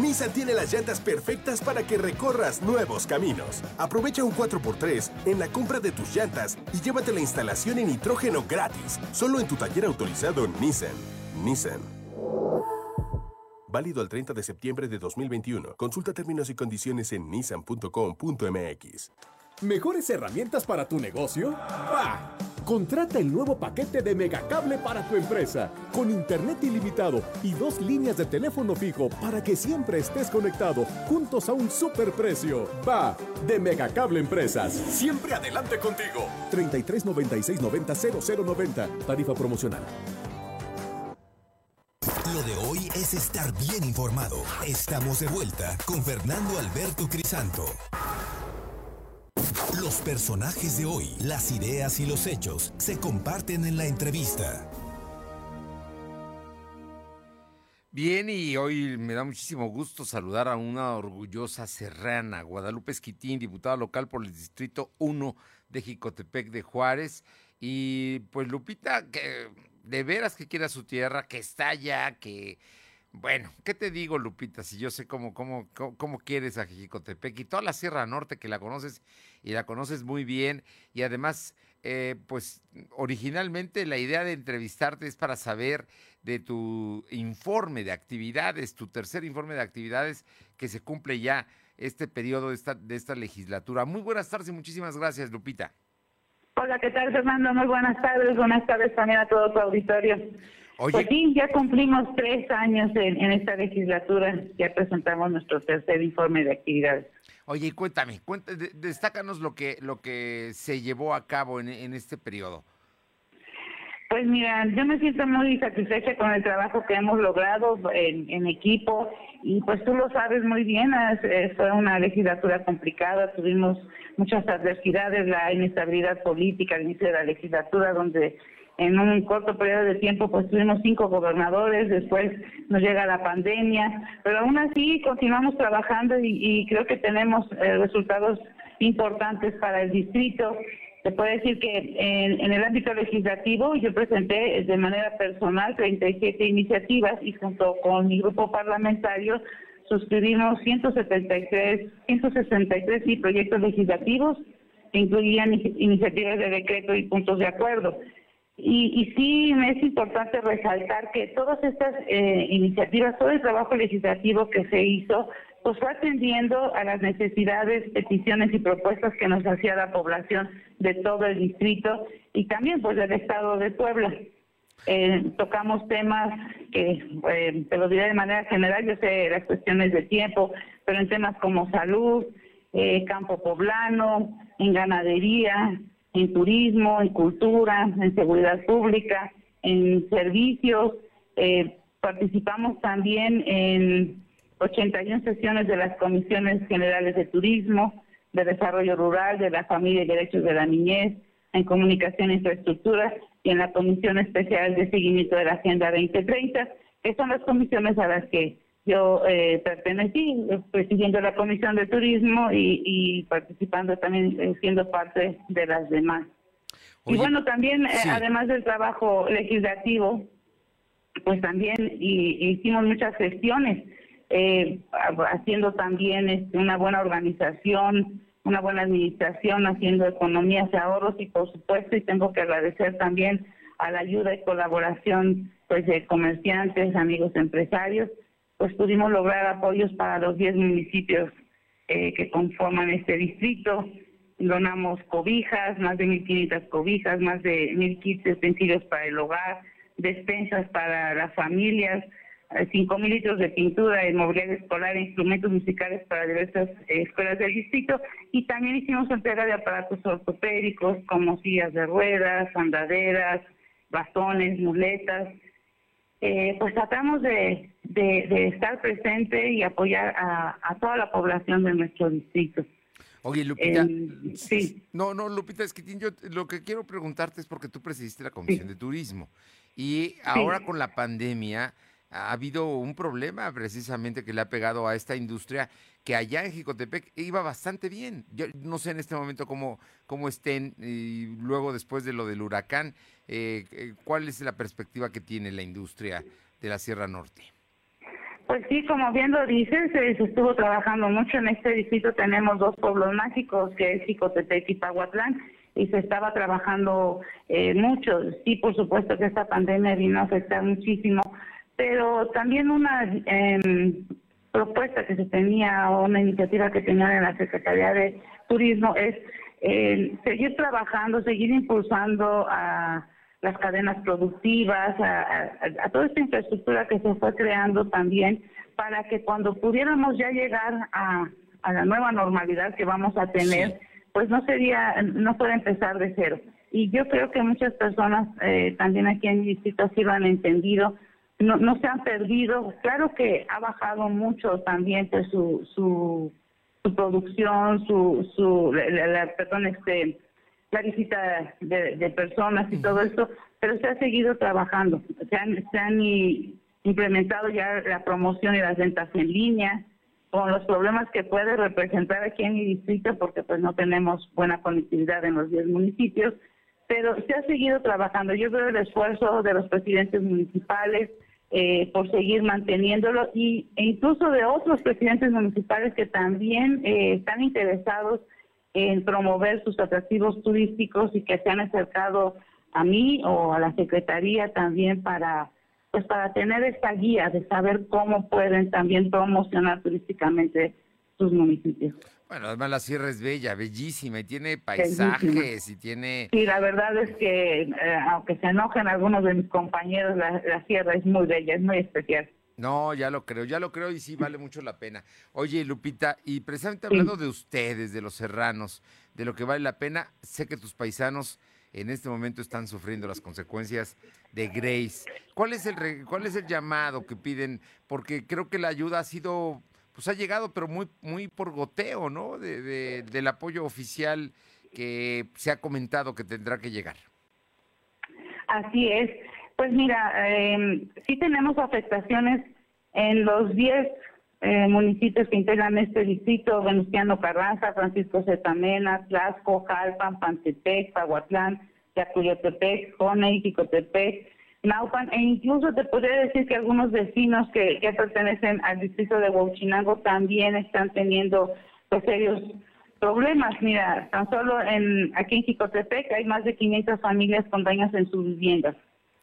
Nissan tiene las llantas perfectas para que recorras nuevos caminos. Aprovecha un 4x3 en la compra de tus llantas y llévate la instalación en nitrógeno gratis, solo en tu taller autorizado Nissan. Nissan. Válido al 30 de septiembre de 2021. Consulta términos y condiciones en nissan.com.mx. ¿Mejores herramientas para tu negocio? ¡Bah! Contrata el nuevo paquete de Megacable para tu empresa, con internet ilimitado y dos líneas de teléfono fijo para que siempre estés conectado, juntos a un superprecio. Va, de Megacable Empresas. Siempre adelante contigo. 33 96 90 0090. Tarifa promocional. Lo de hoy es estar bien informado. Estamos de vuelta con Fernando Alberto Crisanto. Los personajes de hoy, las ideas y los hechos se comparten en la entrevista. Bien, y hoy me da muchísimo gusto saludar a una orgullosa serrana, Guadalupe Esquitín, diputada local por el Distrito 1 de Jicotepec de Juárez. Y pues Lupita, que de veras que quiere a su tierra, que está allá, que... Bueno, ¿qué te digo, Lupita? Si yo sé cómo, cómo, cómo, quieres a Jicotepec y toda la Sierra Norte que la conoces y la conoces muy bien. Y además, eh, pues originalmente la idea de entrevistarte es para saber de tu informe de actividades, tu tercer informe de actividades que se cumple ya este periodo de esta, de esta legislatura. Muy buenas tardes y muchísimas gracias, Lupita. Hola, ¿qué tal, Fernando? Muy buenas tardes. Buenas tardes también a todo tu auditorio. Oye, Pues sí, ya cumplimos tres años en, en esta legislatura. Ya presentamos nuestro tercer informe de actividades. oye, y cuéntame, cuenta, de- destácanos lo que, lo que se llevó a cabo en, en este periodo. Pues mira, yo me siento muy satisfecha con el trabajo que hemos logrado en, en equipo y pues tú lo sabes muy bien, es- fue una legislatura complicada, tuvimos muchas adversidades, la inestabilidad política al inicio de la legislatura donde en un corto periodo de tiempo pues tuvimos cinco gobernadores, después nos llega la pandemia, pero aún así continuamos trabajando y, y creo que tenemos eh, resultados importantes para el distrito. Se puede decir que en, el ámbito legislativo yo presenté de manera personal 37 iniciativas y junto con mi grupo parlamentario suscribimos 173, 163 sí, proyectos legislativos que incluían ini- iniciativas de decreto y puntos de acuerdo. Y, y sí es importante resaltar que todas estas eh, iniciativas, todo el trabajo legislativo que se hizo, pues fue atendiendo a las necesidades, peticiones y propuestas que nos hacía la población de todo el distrito y también pues del estado de Puebla. Eh, tocamos temas que, eh, te lo diré de manera general, yo sé las cuestiones de tiempo, pero en temas como salud, eh, campo poblano, en ganadería, en turismo, en cultura, en seguridad pública, en servicios. Eh, participamos también en 81 sesiones de las comisiones generales de turismo, de desarrollo rural, de la familia y derechos de la niñez, en comunicación e infraestructura y en la comisión especial de seguimiento de la Agenda 2030, que son las comisiones a las que yo eh, pertenecí, eh, presidiendo la comisión de turismo y, y participando también, eh, siendo parte de las demás. y bueno, también, eh, además del trabajo legislativo, pues también y- hicimos muchas gestiones, eh, haciendo también este, una buena organización, una buena administración, haciendo economías y ahorros y por supuesto, y tengo que agradecer también a la ayuda y colaboración pues de comerciantes, amigos empresarios, pues pudimos lograr apoyos para los 10 municipios eh, que conforman este distrito. Donamos cobijas, más de 1.500 cobijas, más de 1.000 kits utensilios para el hogar, despensas para las familias, eh, 5.000 litros de pintura, de mobiliario escolar, instrumentos musicales para diversas eh, escuelas del distrito y también hicimos entrega de aparatos ortopédicos como sillas de ruedas, andaderas, bastones, muletas. Eh, pues tratamos de, de- de estar presente y apoyar a, a toda la población de nuestro distrito. Oye, Lupita. Em, sí. No, no, Lupita Esquitín, yo lo que quiero preguntarte es porque tú presidiste la Comisión de Turismo y ahora con la pandemia ha habido un problema precisamente que le ha pegado a esta industria que allá en Jicotepec iba bastante bien. Yo no sé en este momento cómo, cómo estén y luego después de lo del huracán, eh, eh, ¿cuál es la perspectiva que tiene la industria de la Sierra Norte? Pues sí, como bien lo dices, eh, se estuvo trabajando mucho en este distrito. Tenemos dos pueblos mágicos, que es Jicotepec y Pahuatlán, y se estaba trabajando eh, mucho. Sí, por supuesto que esta pandemia vino a afectar muchísimo, pero también una em, propuesta que se tenía, o una iniciativa que tenían en la Secretaría de Turismo es eh, seguir trabajando, seguir impulsando a las cadenas productivas, a, a- a toda esta infraestructura que se fue creando también, para que cuando pudiéramos ya llegar a, a la nueva normalidad que vamos a tener, pues no sería, no puede empezar de cero. Y yo creo que muchas personas eh, también aquí en mi distrito así lo han entendido, no, no se han perdido. Claro que ha bajado mucho también pues, su, su, su producción, su, su la, perdón, este, la visita de, de personas y todo esto, pero se ha seguido trabajando. Se han, se han implementado ya la promoción y las ventas en línea, con los problemas que puede representar aquí en mi distrito, porque pues no tenemos buena conectividad en los 10 municipios, pero se ha seguido trabajando. Yo veo el esfuerzo de los presidentes municipales eh, por seguir manteniéndolo y, e incluso de otros presidentes municipales que también eh, están interesados en promover sus atractivos turísticos y que se han acercado a mí o a la secretaría también para pues para tener esta guía de saber cómo pueden también promocionar turísticamente sus municipios. Bueno, además la sierra es bella, bellísima y tiene paisajes y tiene... Sí, la verdad es que eh, aunque se enojen algunos de mis compañeros, la, la sierra es muy bella, es muy especial. No, ya lo creo, ya lo creo y sí vale mucho la pena. Oye, Lupita, y precisamente hablando de ustedes, de los serranos, de lo que vale la pena, sé que tus paisanos en este momento están sufriendo las consecuencias de Grace. ¿Cuál es el cuál es el llamado que piden? Porque creo que la ayuda ha sido, pues ha llegado, pero muy, muy por goteo, ¿no? De- de- del apoyo oficial que se ha comentado que tendrá que llegar. Así es. Pues mira, eh, sí tenemos afectaciones en los 10 eh, municipios que integran este distrito, Venustiano Carranza, Francisco Zetamena, Tlaxco, Jalpan, Pantepec, Pahuatlán, Yacuyotepec, Joney, Jicotepec, Naupan, e incluso te podría decir que algunos vecinos que, que pertenecen al distrito de Huachinango también están teniendo pues, serios problemas. Mira, tan solo en aquí en Jicotepec hay más de 500 familias con daños en sus viviendas.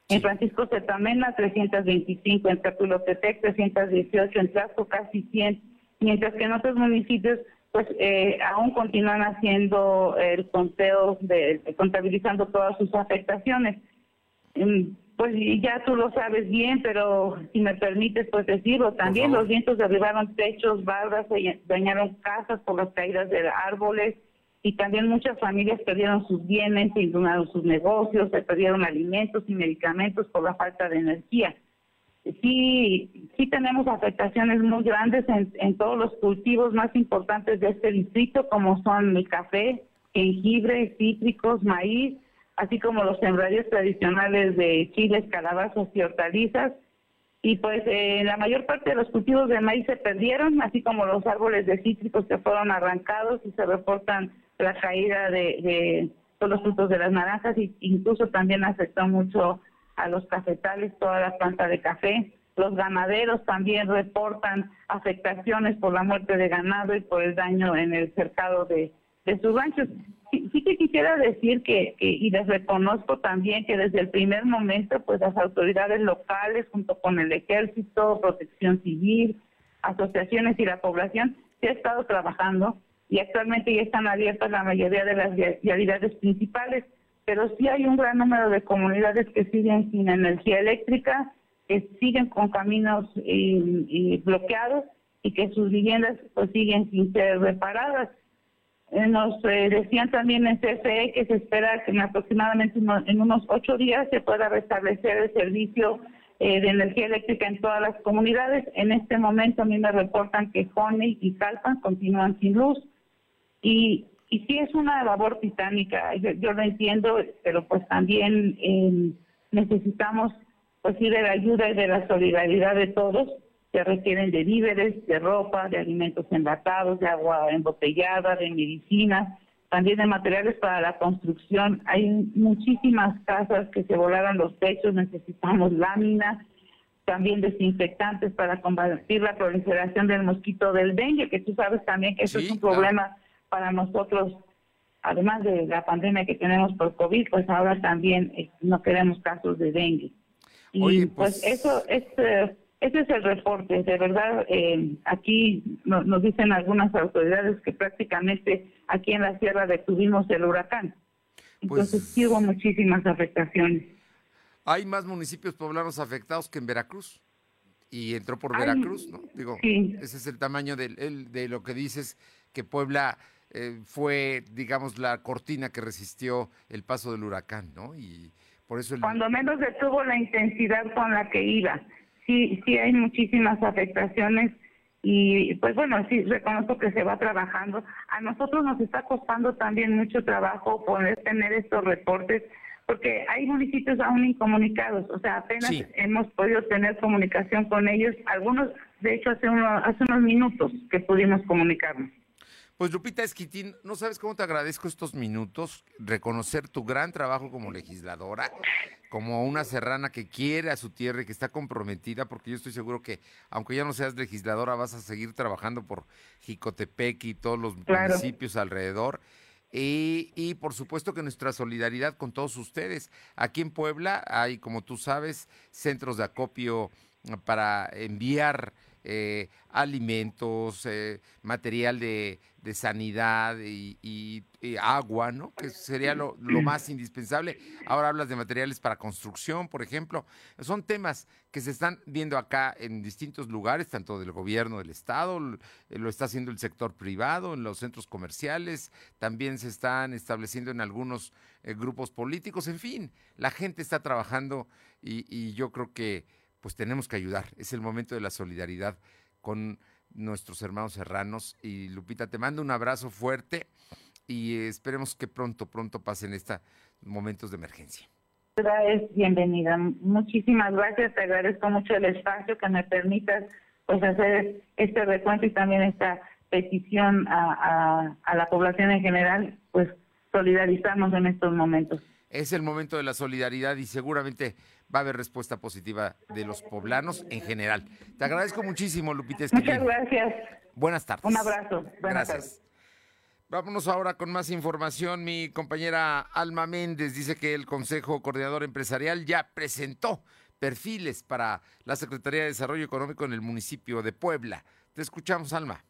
En Francisco Zetamena, 325, en Tepulotepec, 318, en Tlaxco, casi 100, mientras que en otros municipios, pues eh, aún continúan haciendo el conteo, de, contabilizando todas sus afectaciones. Pues ya tú lo sabes bien, pero si me permites, pues decirlo, también los vientos derribaron techos, bardas, se dañaron casas por las caídas de árboles, y también muchas familias perdieron sus bienes, se inundaron sus negocios, se perdieron alimentos y medicamentos por la falta de energía. Sí, sí tenemos afectaciones muy grandes en, en todos los cultivos más importantes de este distrito, como son el café, jengibre, cítricos, maíz, así como los sembradíos tradicionales de chiles, calabazas y hortalizas. Y pues eh, la mayor parte de los cultivos de maíz se perdieron, así como los árboles de cítricos que fueron arrancados y se reportan la caída de, de todos los frutos de las naranjas y incluso también afectó mucho a los cafetales, toda la planta de café. Los ganaderos también reportan afectaciones por la muerte de ganado y por el daño en el cercado de, de sus ranchos. Sí, que quisiera decir que, y les reconozco también que desde el primer momento, pues las autoridades locales, junto con el ejército, protección civil, asociaciones y la población, se ha estado trabajando y actualmente ya están abiertas la mayoría de las via- vialidades principales, pero sí hay un gran número de comunidades que siguen sin energía eléctrica, que siguen con caminos eh, eh, bloqueados y que sus viviendas pues siguen sin ser reparadas. Eh, Nos eh, decían también en CFE que se espera que en aproximadamente uno- en unos ocho días se pueda restablecer el servicio eh, de energía eléctrica en todas las comunidades. En este momento a mí me reportan que Honey y Calpan continúan sin luz. Y, y sí es una labor titánica, yo, lo entiendo, pero pues también necesitamos pues sí de la ayuda y de la solidaridad de todos que requieren de víveres, de ropa, de alimentos enlatados, de agua embotellada, de medicinas, también de materiales para la construcción. Hay muchísimas casas que se volaron los techos, necesitamos láminas, también desinfectantes para combatir la proliferación del mosquito del dengue, que tú sabes también que eso es un problema para nosotros, además de la pandemia que tenemos por COVID, pues ahora también eh, no queremos casos de dengue. Y Oye, pues, pues- eso es, eh, ese es el reporte. De verdad, eh, aquí no- nos dicen algunas autoridades que prácticamente aquí en la sierra detuvimos el huracán. Entonces Pues sí hubo muchísimas afectaciones. Hay más municipios poblanos afectados que en Veracruz. Y entró por Ay, Veracruz, ¿no? Digo, sí. ese es el tamaño del- el- de lo que dices, que Puebla eh, fue, digamos, la cortina que resistió el paso del huracán, ¿no? Y por eso el... Cuando menos detuvo la intensidad con la que iba. Sí, sí hay muchísimas afectaciones y pues bueno, sí reconozco que se va trabajando. A nosotros nos está costando también mucho trabajo poder tener estos reportes porque hay municipios aún incomunicados, o sea, apenas Sí. hemos podido tener comunicación con ellos, algunos de hecho hace, uno, hace unos minutos que pudimos comunicarnos. Pues Lupita Esquitín, no sabes cómo te agradezco estos minutos, reconocer tu gran trabajo como legisladora, como una serrana que quiere a su tierra y que está comprometida, porque yo estoy seguro que aunque ya no seas legisladora, vas a seguir trabajando por Jicotepec y todos los Claro. municipios alrededor. Y, y por supuesto que nuestra solidaridad con todos ustedes. Aquí en Puebla hay, como tú sabes, centros de acopio para enviar eh, alimentos, eh, material de, de sanidad y, y- y agua, ¿no? Que sería lo, lo más indispensable. Ahora hablas de materiales para construcción, por ejemplo. Son temas que se están viendo acá en distintos lugares, tanto del gobierno del Estado, eh, lo está haciendo el sector privado, en los centros comerciales, también se están estableciendo en algunos eh, grupos políticos, en fin, la gente está trabajando y, y yo creo que pues tenemos que ayudar. Es el momento de la solidaridad con nuestros hermanos serranos. Y Lupita, te mando un abrazo fuerte y esperemos que pronto, pronto pasen estos momentos de emergencia. es bienvenida. Muchísimas gracias, te agradezco mucho el espacio que me permitas pues hacer este recuento y también esta petición a, a, a la población en general, pues solidarizarnos en estos momentos. Es el momento de la solidaridad y seguramente va a haber respuesta positiva de los poblanos en general. Te agradezco muchísimo, Lupita. Esquilín. Muchas gracias. Buenas tardes. Un abrazo. Buenas Gracias. Vámonos ahora con más información. Mi compañera Alma Méndez dice que el Consejo Coordinador Empresarial ya presentó perfiles para la Secretaría de Desarrollo Económico en el municipio de Puebla. Te escuchamos, Alma.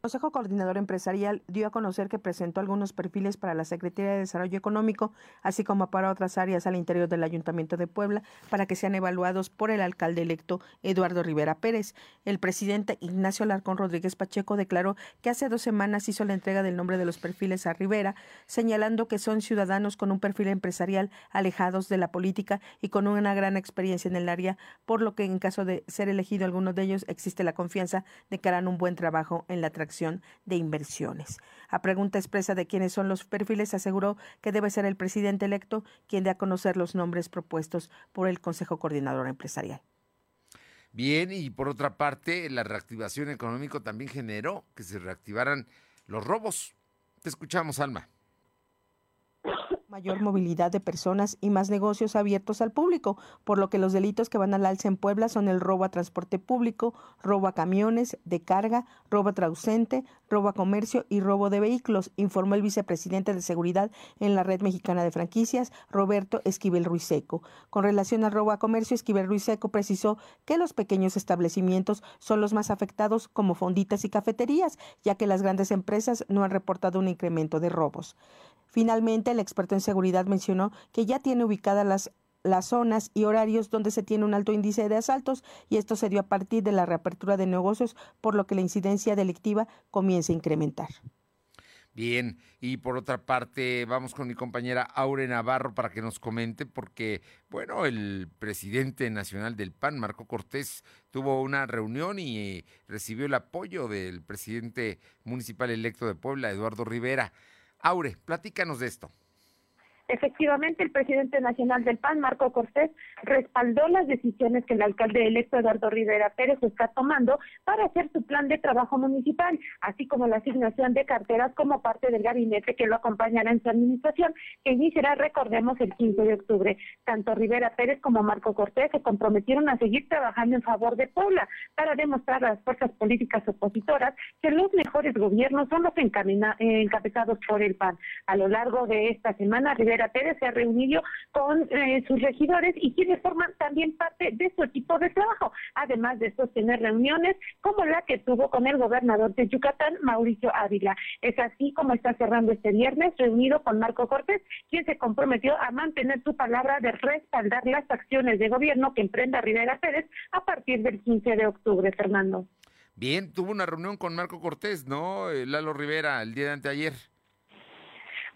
Consejo Coordinador Empresarial dio a conocer que presentó algunos perfiles para la Secretaría de Desarrollo Económico, así como para otras áreas al interior del Ayuntamiento de Puebla, para que sean evaluados por el alcalde electo Eduardo Rivera Pérez. El presidente Ignacio Alarcón Rodríguez Pacheco declaró que hace dos semanas hizo la entrega del nombre de los perfiles a Rivera, señalando que son ciudadanos con un perfil empresarial alejados de la política y con una gran experiencia en el área, por lo que en caso de ser elegido alguno de ellos existe la confianza de que harán un buen trabajo en la atracción de inversiones. A pregunta expresa de quiénes son los perfiles, aseguró que debe ser el presidente electo quien dé a conocer los nombres propuestos por el Consejo Coordinador Empresarial. Bien, y por otra parte, la reactivación económica también generó que se reactivaran los robos. Te escuchamos, Alma. Mayor movilidad de personas y más negocios abiertos al público, por lo que los delitos que van al alza en Puebla son el robo a transporte público, robo a camiones de carga, robo a traducente, robo a comercio y robo de vehículos, informó el vicepresidente de Seguridad en la Red Mexicana de Franquicias, Roberto Esquivel Ruiseco. Con relación al robo a comercio, Esquivel Ruiseco precisó que los pequeños establecimientos son los más afectados como fonditas y cafeterías, ya que las grandes empresas no han reportado un incremento de robos. Finalmente, el experto en seguridad mencionó que ya tiene ubicadas las las zonas y horarios donde se tiene un alto índice de asaltos y esto se dio a partir de la reapertura de negocios, por lo que la incidencia delictiva comienza a incrementar. Bien, y por otra parte, vamos con mi compañera Aure Navarro para que nos comente, porque, bueno, el presidente nacional del PAN, Marco Cortés, tuvo una reunión y recibió el apoyo del presidente municipal electo de Puebla, Eduardo Rivera. Aure, platícanos de esto. Efectivamente, el presidente nacional del PAN, Marco Cortés, respaldó las decisiones que el alcalde electo Eduardo Rivera Pérez está tomando para hacer su plan de trabajo municipal, así como la asignación de carteras como parte del gabinete que lo acompañará en su administración, que iniciará, recordemos, el 15 de octubre. Tanto Rivera Pérez como Marco Cortés se comprometieron a seguir trabajando en favor de Puebla para demostrar a las fuerzas políticas opositoras que los mejores gobiernos son los encabezados por el PAN. A lo largo de esta semana, Rivera Pérez se ha reunido con eh, sus regidores y quienes forman también parte de su equipo de trabajo, además de sostener reuniones como la que tuvo con el gobernador de Yucatán, Mauricio Ávila. Es así como está cerrando este viernes, reunido con Marco Cortés, quien se comprometió a mantener su palabra de respaldar las acciones de gobierno que emprenda Rivera Pérez a partir del 15 de octubre, Fernando. Bien, tuvo una reunión con Marco Cortés, ¿no? Eh, Lalo Rivera, el día de anteayer.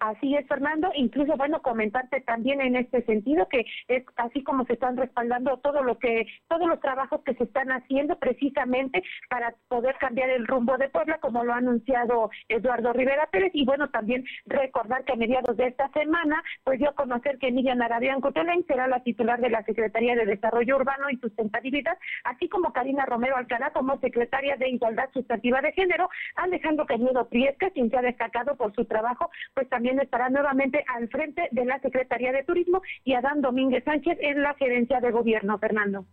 Así es, Fernando. Incluso, bueno, comentarte también en este sentido que es así como se están respaldando todo lo que, todos los trabajos que se están haciendo precisamente para poder cambiar el rumbo de Puebla, como lo ha anunciado Eduardo Rivera Pérez. Y bueno, también recordar que a mediados de esta semana, pues dio a conocer que Miriam Arabián Cotelén será la titular de la Secretaría de Desarrollo Urbano y Sustentabilidad, así como Karina Romero Alcalá como secretaria de Igualdad Sustantiva de Género, Alejandro Cañudo Priesca, quien se ha destacado por su trabajo, pues también estará nuevamente al frente de la Secretaría de Turismo y Adán Domínguez Sánchez en la gerencia de gobierno, Fernando.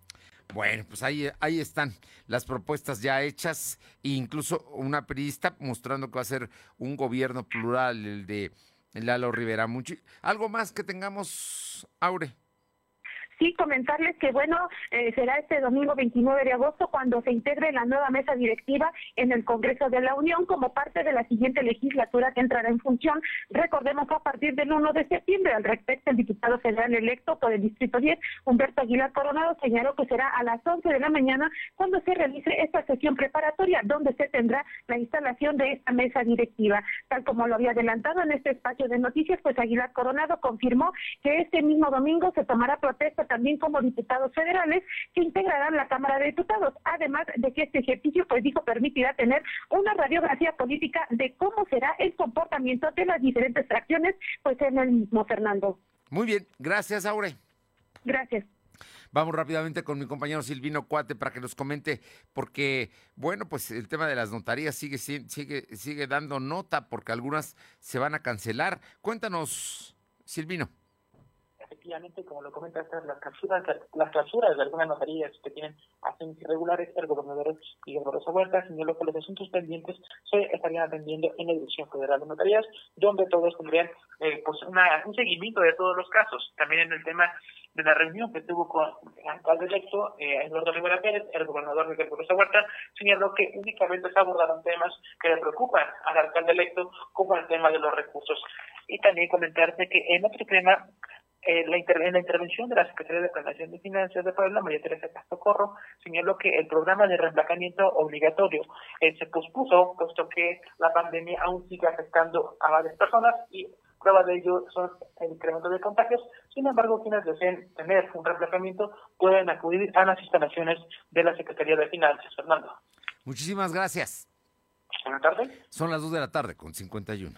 Bueno, pues ahí, ahí están las propuestas ya hechas, e incluso una periodista mostrando que va a ser un gobierno plural, el de Lalo Rivera. Muchi- ¿Algo más que tengamos, Aure? Sí, comentarles que, bueno, eh, será este domingo 29 de agosto cuando se integre la nueva mesa directiva en el Congreso de la Unión como parte de la siguiente legislatura que entrará en función. Recordemos que a partir del 1 de septiembre, al respecto, el diputado federal electo por el Distrito 10, Humberto Aguilar Coronado, señaló que será a las 11 de la mañana cuando se realice esta sesión preparatoria, donde se tendrá la instalación de esta mesa directiva. Tal como lo había adelantado en este espacio de noticias, pues Aguilar Coronado confirmó que este mismo domingo se tomará protesta también como diputados federales que integrarán la Cámara de Diputados, además de que este ejercicio, pues dijo, permitirá tener una radiografía política de cómo será el comportamiento de las diferentes fracciones, pues en el mismo Fernando. Muy bien, gracias, Aure. Gracias. Vamos rápidamente con mi compañero Silvino Cuate para que nos comente, porque, bueno, pues el tema de las notarías sigue, si- sigue, sigue dando nota, porque algunas se van a cancelar. Cuéntanos, Silvino. Efectivamente, como lo comentaste, las clausuras, las clausuras de algunas notarías que tienen acciones irregulares, el gobernador Miguel Barroso Huerta señaló que los asuntos pendientes se estarían atendiendo en la Dirección Federal de Notarías, donde todos tendrían eh, pues una, un seguimiento de todos los casos. También en el tema de la reunión que tuvo con el alcalde electo, eh, Eduardo Rivera Pérez, el gobernador Miguel Barroso Huerta, señaló que únicamente se abordaron temas que le preocupan al alcalde electo, como el tema de los recursos. Y también comentarte que en otro tema, eh, la, inter- en la intervención de la Secretaría de Planeación de Finanzas de Puebla, María Teresa Castro Corro, señaló que el programa de reemplacamiento obligatorio eh, se pospuso, puesto que la pandemia aún sigue afectando a varias personas y prueba de ello son el incremento de contagios. Sin embargo, quienes deseen tener un reemplazamiento pueden acudir a las instalaciones de la Secretaría de Finanzas. Fernando. Muchísimas gracias. Buenas tardes. Son las 2 de la tarde con 51.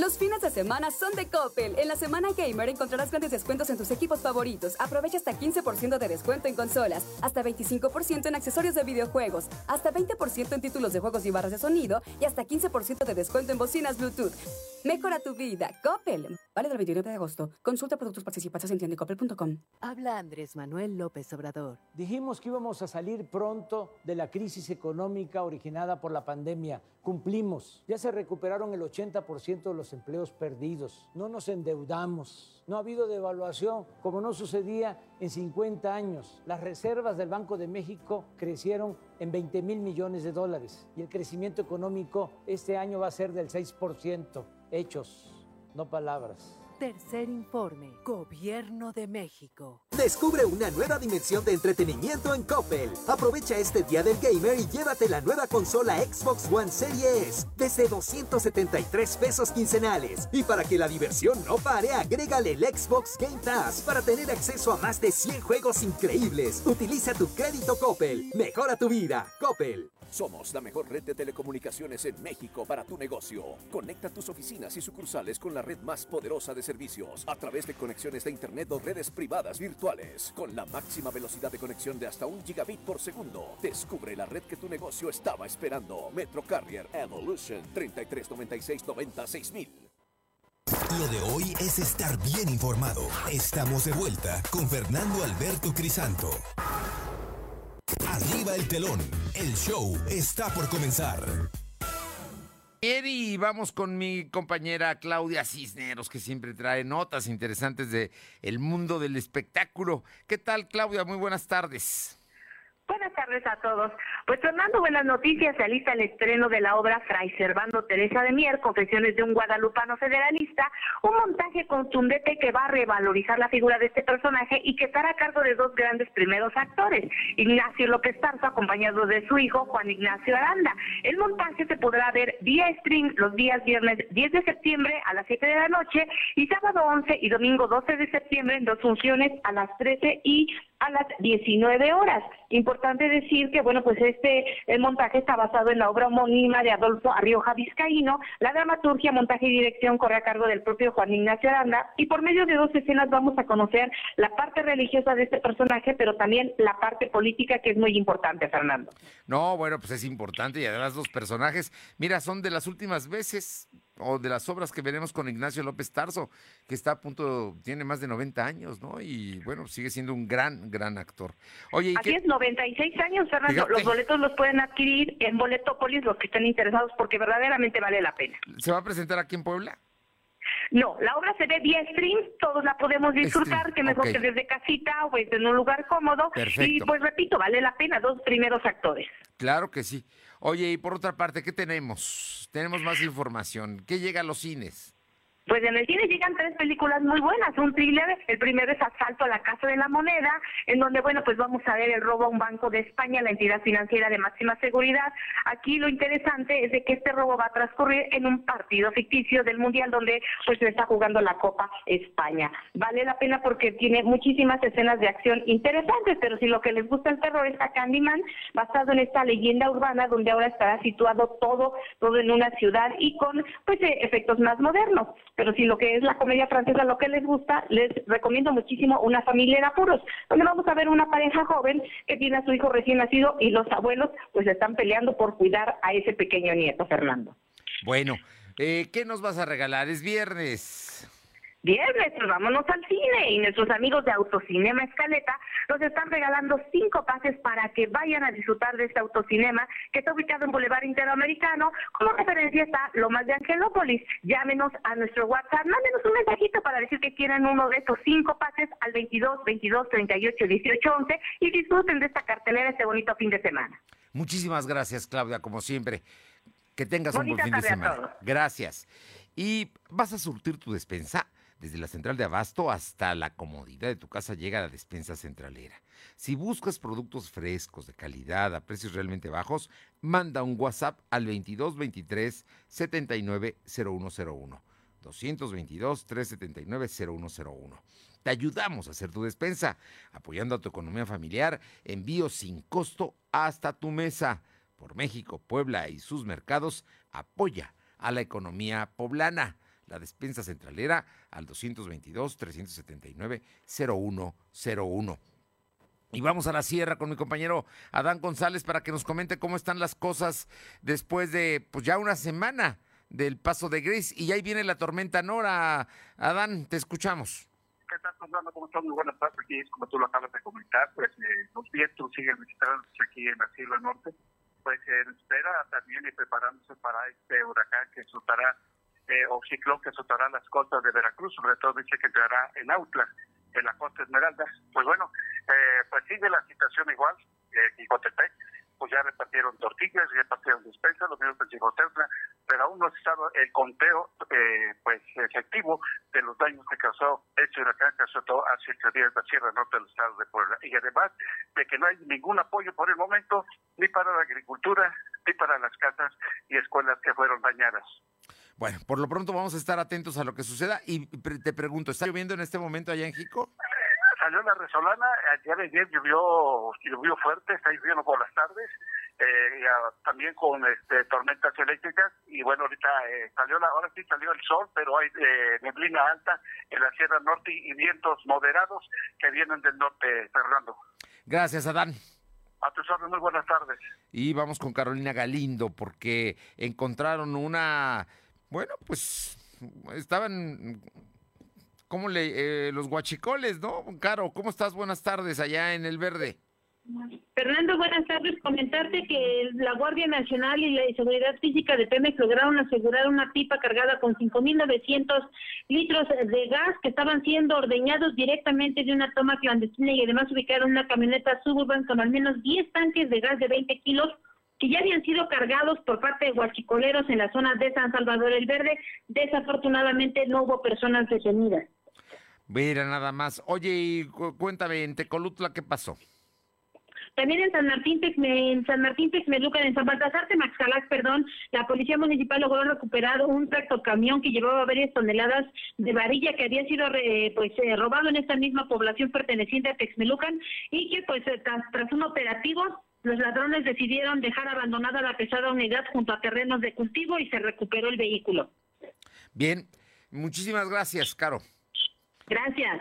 Los fines de semana son de Coppel. En la semana gamer encontrarás grandes descuentos en tus equipos favoritos. Aprovecha hasta 15% de descuento en consolas, hasta 25% en accesorios de videojuegos, hasta 20% en títulos de juegos y barras de sonido y hasta 15% de descuento en bocinas Bluetooth. Mejora tu vida. Coppel. Vale del 29 de agosto. Consulta productos participantes en tiendecoppel.com. Habla Andrés Manuel López Obrador. Dijimos que íbamos a salir pronto de la crisis económica originada por la pandemia. Cumplimos. Ya se recuperaron el 80% de los empleos perdidos. No nos endeudamos. No ha habido devaluación como no sucedía en 50 años. Las reservas del Banco de México crecieron en 20 mil millones de dólares y el crecimiento económico este año va a ser del 6%. Hechos, no palabras. Tercer informe. Gobierno de México. Descubre una nueva dimensión de entretenimiento en Coppel. Aprovecha este día del gamer y llévate la nueva consola Xbox One Series desde 273 pesos quincenales. Y para que la diversión no pare, agrégale el Xbox Game Pass para tener acceso a más de 100 juegos increíbles. Utiliza tu crédito Coppel. Mejora tu vida. Coppel. Somos la mejor red de telecomunicaciones en México para tu negocio. Conecta tus oficinas y sucursales con la red más poderosa de servicios a través de conexiones de Internet o redes privadas virtuales con la máxima velocidad de conexión de hasta un gigabit por segundo. Descubre la red que tu negocio estaba esperando. Metro Carrier Evolution 3396 96000. Lo de hoy es estar bien informado. Estamos de vuelta con Fernando Alberto Crisanto. Arriba el telón. El show está por comenzar. Bien, y vamos con mi compañera Claudia Cisneros, que siempre trae notas interesantes de el mundo del espectáculo. ¿Qué tal, Claudia? Muy buenas tardes. Buenas tardes a todos. Pues Fernando, buenas noticias. Se alista el estreno de la obra Fray Servando Teresa de Mier, Confesiones de un guadalupano federalista, un montaje contundente que va a revalorizar la figura de este personaje y que estará a cargo de dos grandes primeros actores, Ignacio López Tarso, acompañado de su hijo Juan Ignacio Aranda. El montaje se podrá ver vía stream los días viernes 10 de septiembre a las 7 de la noche y sábado 11 y domingo 12 de septiembre en dos funciones a las 13 y a las 19 horas. Importante decir que, bueno, pues este el montaje está basado en la obra homónima de Adolfo Arrioja Vizcaíno. La dramaturgia, montaje y dirección corre a cargo del propio Juan Ignacio Aranda. Y por medio de dos escenas vamos a conocer la parte religiosa de este personaje, pero también la parte política que es muy importante, Fernando. No, bueno, pues es importante y además los personajes, mira, son de las últimas veces o de las obras que veremos con Ignacio López Tarso, que está a punto, tiene más de 90 años, ¿no? Y bueno, sigue siendo un gran, gran actor. Oye, ¿y Así qué- es, 96 años, Fernando. Fíjate. Los boletos los pueden adquirir en Boletópolis los que estén interesados porque verdaderamente vale la pena. ¿Se va a presentar aquí en Puebla? No, la obra se ve vía stream, todos la podemos disfrutar, Stream, que mejor que desde casita o pues, en un lugar cómodo. Perfecto. Y pues repito, vale la pena, dos primeros actores. Claro que sí. Oye, y por otra parte, ¿qué tenemos? Tenemos más información. ¿Qué llega a los cines? Pues en el cine llegan tres películas muy buenas, un thriller, el primero es Asalto a la Casa de la Moneda, en donde, bueno, pues vamos a ver el robo a un banco de España, la entidad financiera de máxima seguridad. Aquí lo interesante es de que este robo va a transcurrir en un partido ficticio del Mundial donde pues se está jugando la Copa España. Vale la pena porque tiene muchísimas escenas de acción interesantes, pero si lo que les gusta el terror está Candyman, basado en esta leyenda urbana donde ahora estará situado todo, todo en una ciudad y con pues eh, efectos más modernos. Pero si lo que es la comedia francesa lo que les gusta, les recomiendo muchísimo Una familia en apuros, donde vamos a ver una pareja joven que tiene a su hijo recién nacido y los abuelos pues están peleando por cuidar a ese pequeño nieto, Fernando. Bueno, eh, ¿qué nos vas a regalar? Es viernes. Viernes, pues vámonos al cine y nuestros amigos de Autocinema Escaleta nos están regalando cinco pases para que vayan a disfrutar de este autocinema que está ubicado en Boulevard Interamericano. Como referencia está Lomas de Angelópolis. Llámenos a nuestro WhatsApp, mándenos un mensajito para decir que quieren uno de estos cinco pases al 22 22 38 18 11 y disfruten de esta cartelera este bonito fin de semana. Muchísimas gracias, Claudia, como siempre. Que tengas un buen fin de semana. Gracias. Y vas a surtir tu despensa. Desde la central de abasto hasta la comodidad de tu casa llega la despensa centralera. Si buscas productos frescos, de calidad, a precios realmente bajos, manda un WhatsApp al 2223 79 0101. 222 379 0101. Te ayudamos a hacer tu despensa, apoyando a tu economía familiar, envío sin costo hasta tu mesa. Por México, Puebla y sus mercados, apoya a la economía poblana. La despensa centralera al 222-379-0101. Y vamos a la sierra con mi compañero Adán González para que nos comente cómo están las cosas después de pues ya una semana del paso de Grace. Y ahí viene la tormenta Nora. Adán, te escuchamos. ¿Qué tal, Fernando? ¿Cómo estás? Muy buenas tardes. Aquí, como tú lo acabas de comentar, pues eh, los vientos siguen visitándonos aquí en la Sierra Norte. Pues en espera también y preparándose para este huracán que soltará, eh, o ciclón que soltará las costas de Veracruz. Sobre todo dice que entrará en Autla, en la costa Esmeralda. Pues bueno, eh, pues sigue la situación igual. Eh, en Cotepec, pues ya repartieron tortillas, ya repartieron despensas, lo mismo que en Chicotepla, pero aún no ha estado el conteo eh, pues efectivo de los daños que causó este huracán que azotó hace ocho días la Sierra Norte del estado de Puebla. Y además de que no hay ningún apoyo por el momento ni para la agricultura, ni para las casas y escuelas que fueron dañadas. Bueno, por lo pronto vamos a estar atentos a lo que suceda. Y te pregunto, ¿está lloviendo en este momento allá en Jico? Salió la resolana, ayer ayer llovió, llovió fuerte, está lloviendo por las tardes, eh, ah, también con este, tormentas eléctricas, y bueno, ahorita eh, salió la, ahora sí salió el sol, pero hay eh, neblina alta en la Sierra Norte y vientos moderados que vienen del norte, Fernando. Gracias, Adán. A tus órdenes, muy buenas tardes. Y vamos con Carolina Galindo porque encontraron una, bueno, pues estaban, ¿cómo le, eh, los guachicoles, ¿no? Caro, ¿cómo estás? Buenas tardes allá en El Verde. Fernando, buenas tardes. Comentarte que la Guardia Nacional y la Seguridad Física de Pemex lograron asegurar una pipa cargada con 5.900 litros de gas que estaban siendo ordeñados directamente de una toma clandestina y además ubicaron una camioneta suburban con al menos 10 tanques de gas de 20 kilos que ya habían sido cargados por parte de guachicoleros en la zona de San Salvador el Verde. Desafortunadamente no hubo personas detenidas. Mira, nada más. Oye, y cu- cuéntame, en Tecolutla, ¿qué pasó? También en San Martín, Texme- en San Martín Texmelucan, en San Baltasar Temaxcalac, perdón, la policía municipal logró recuperar un tractocamión que llevaba varias toneladas de varilla que había sido re- pues eh, robado en esta misma población perteneciente a Texmelucan y que pues eh, tras, tras un operativo los ladrones decidieron dejar abandonada la pesada unidad junto a terrenos de cultivo y se recuperó el vehículo. Bien, muchísimas gracias, Caro. Gracias.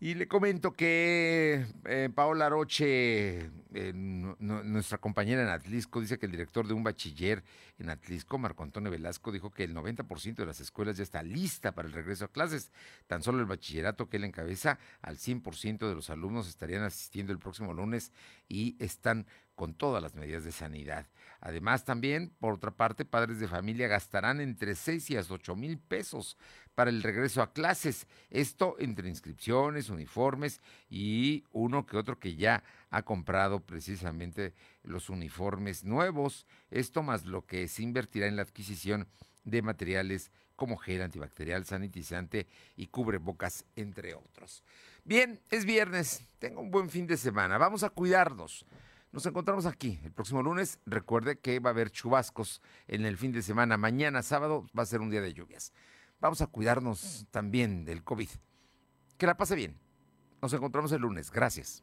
Y le comento que eh, Paola Roche eh, nuestra compañera en Atlisco dice que el director de un bachiller en Atlisco, Marco Antonio Velasco, dijo que el 90% de las escuelas ya está lista para el regreso a clases. Tan solo el bachillerato que él encabeza, al 100% de los alumnos estarían asistiendo el próximo lunes y están con todas las medidas de sanidad. Además, también, por otra parte, padres de familia gastarán entre 6 y hasta 8 mil pesos para el regreso a clases. Esto entre inscripciones, uniformes y uno que otro que ya ha comprado precisamente los uniformes nuevos. Esto más lo que se invertirá en la adquisición de materiales como gel antibacterial, sanitizante y cubrebocas, entre otros. Bien, es viernes, tengo un buen fin de semana, vamos a cuidarnos. Nos encontramos aquí el próximo lunes. Recuerde que va a haber chubascos en el fin de semana. Mañana, sábado, va a ser un día de lluvias. Vamos a cuidarnos también del COVID. Que la pase bien. Nos encontramos el lunes. Gracias.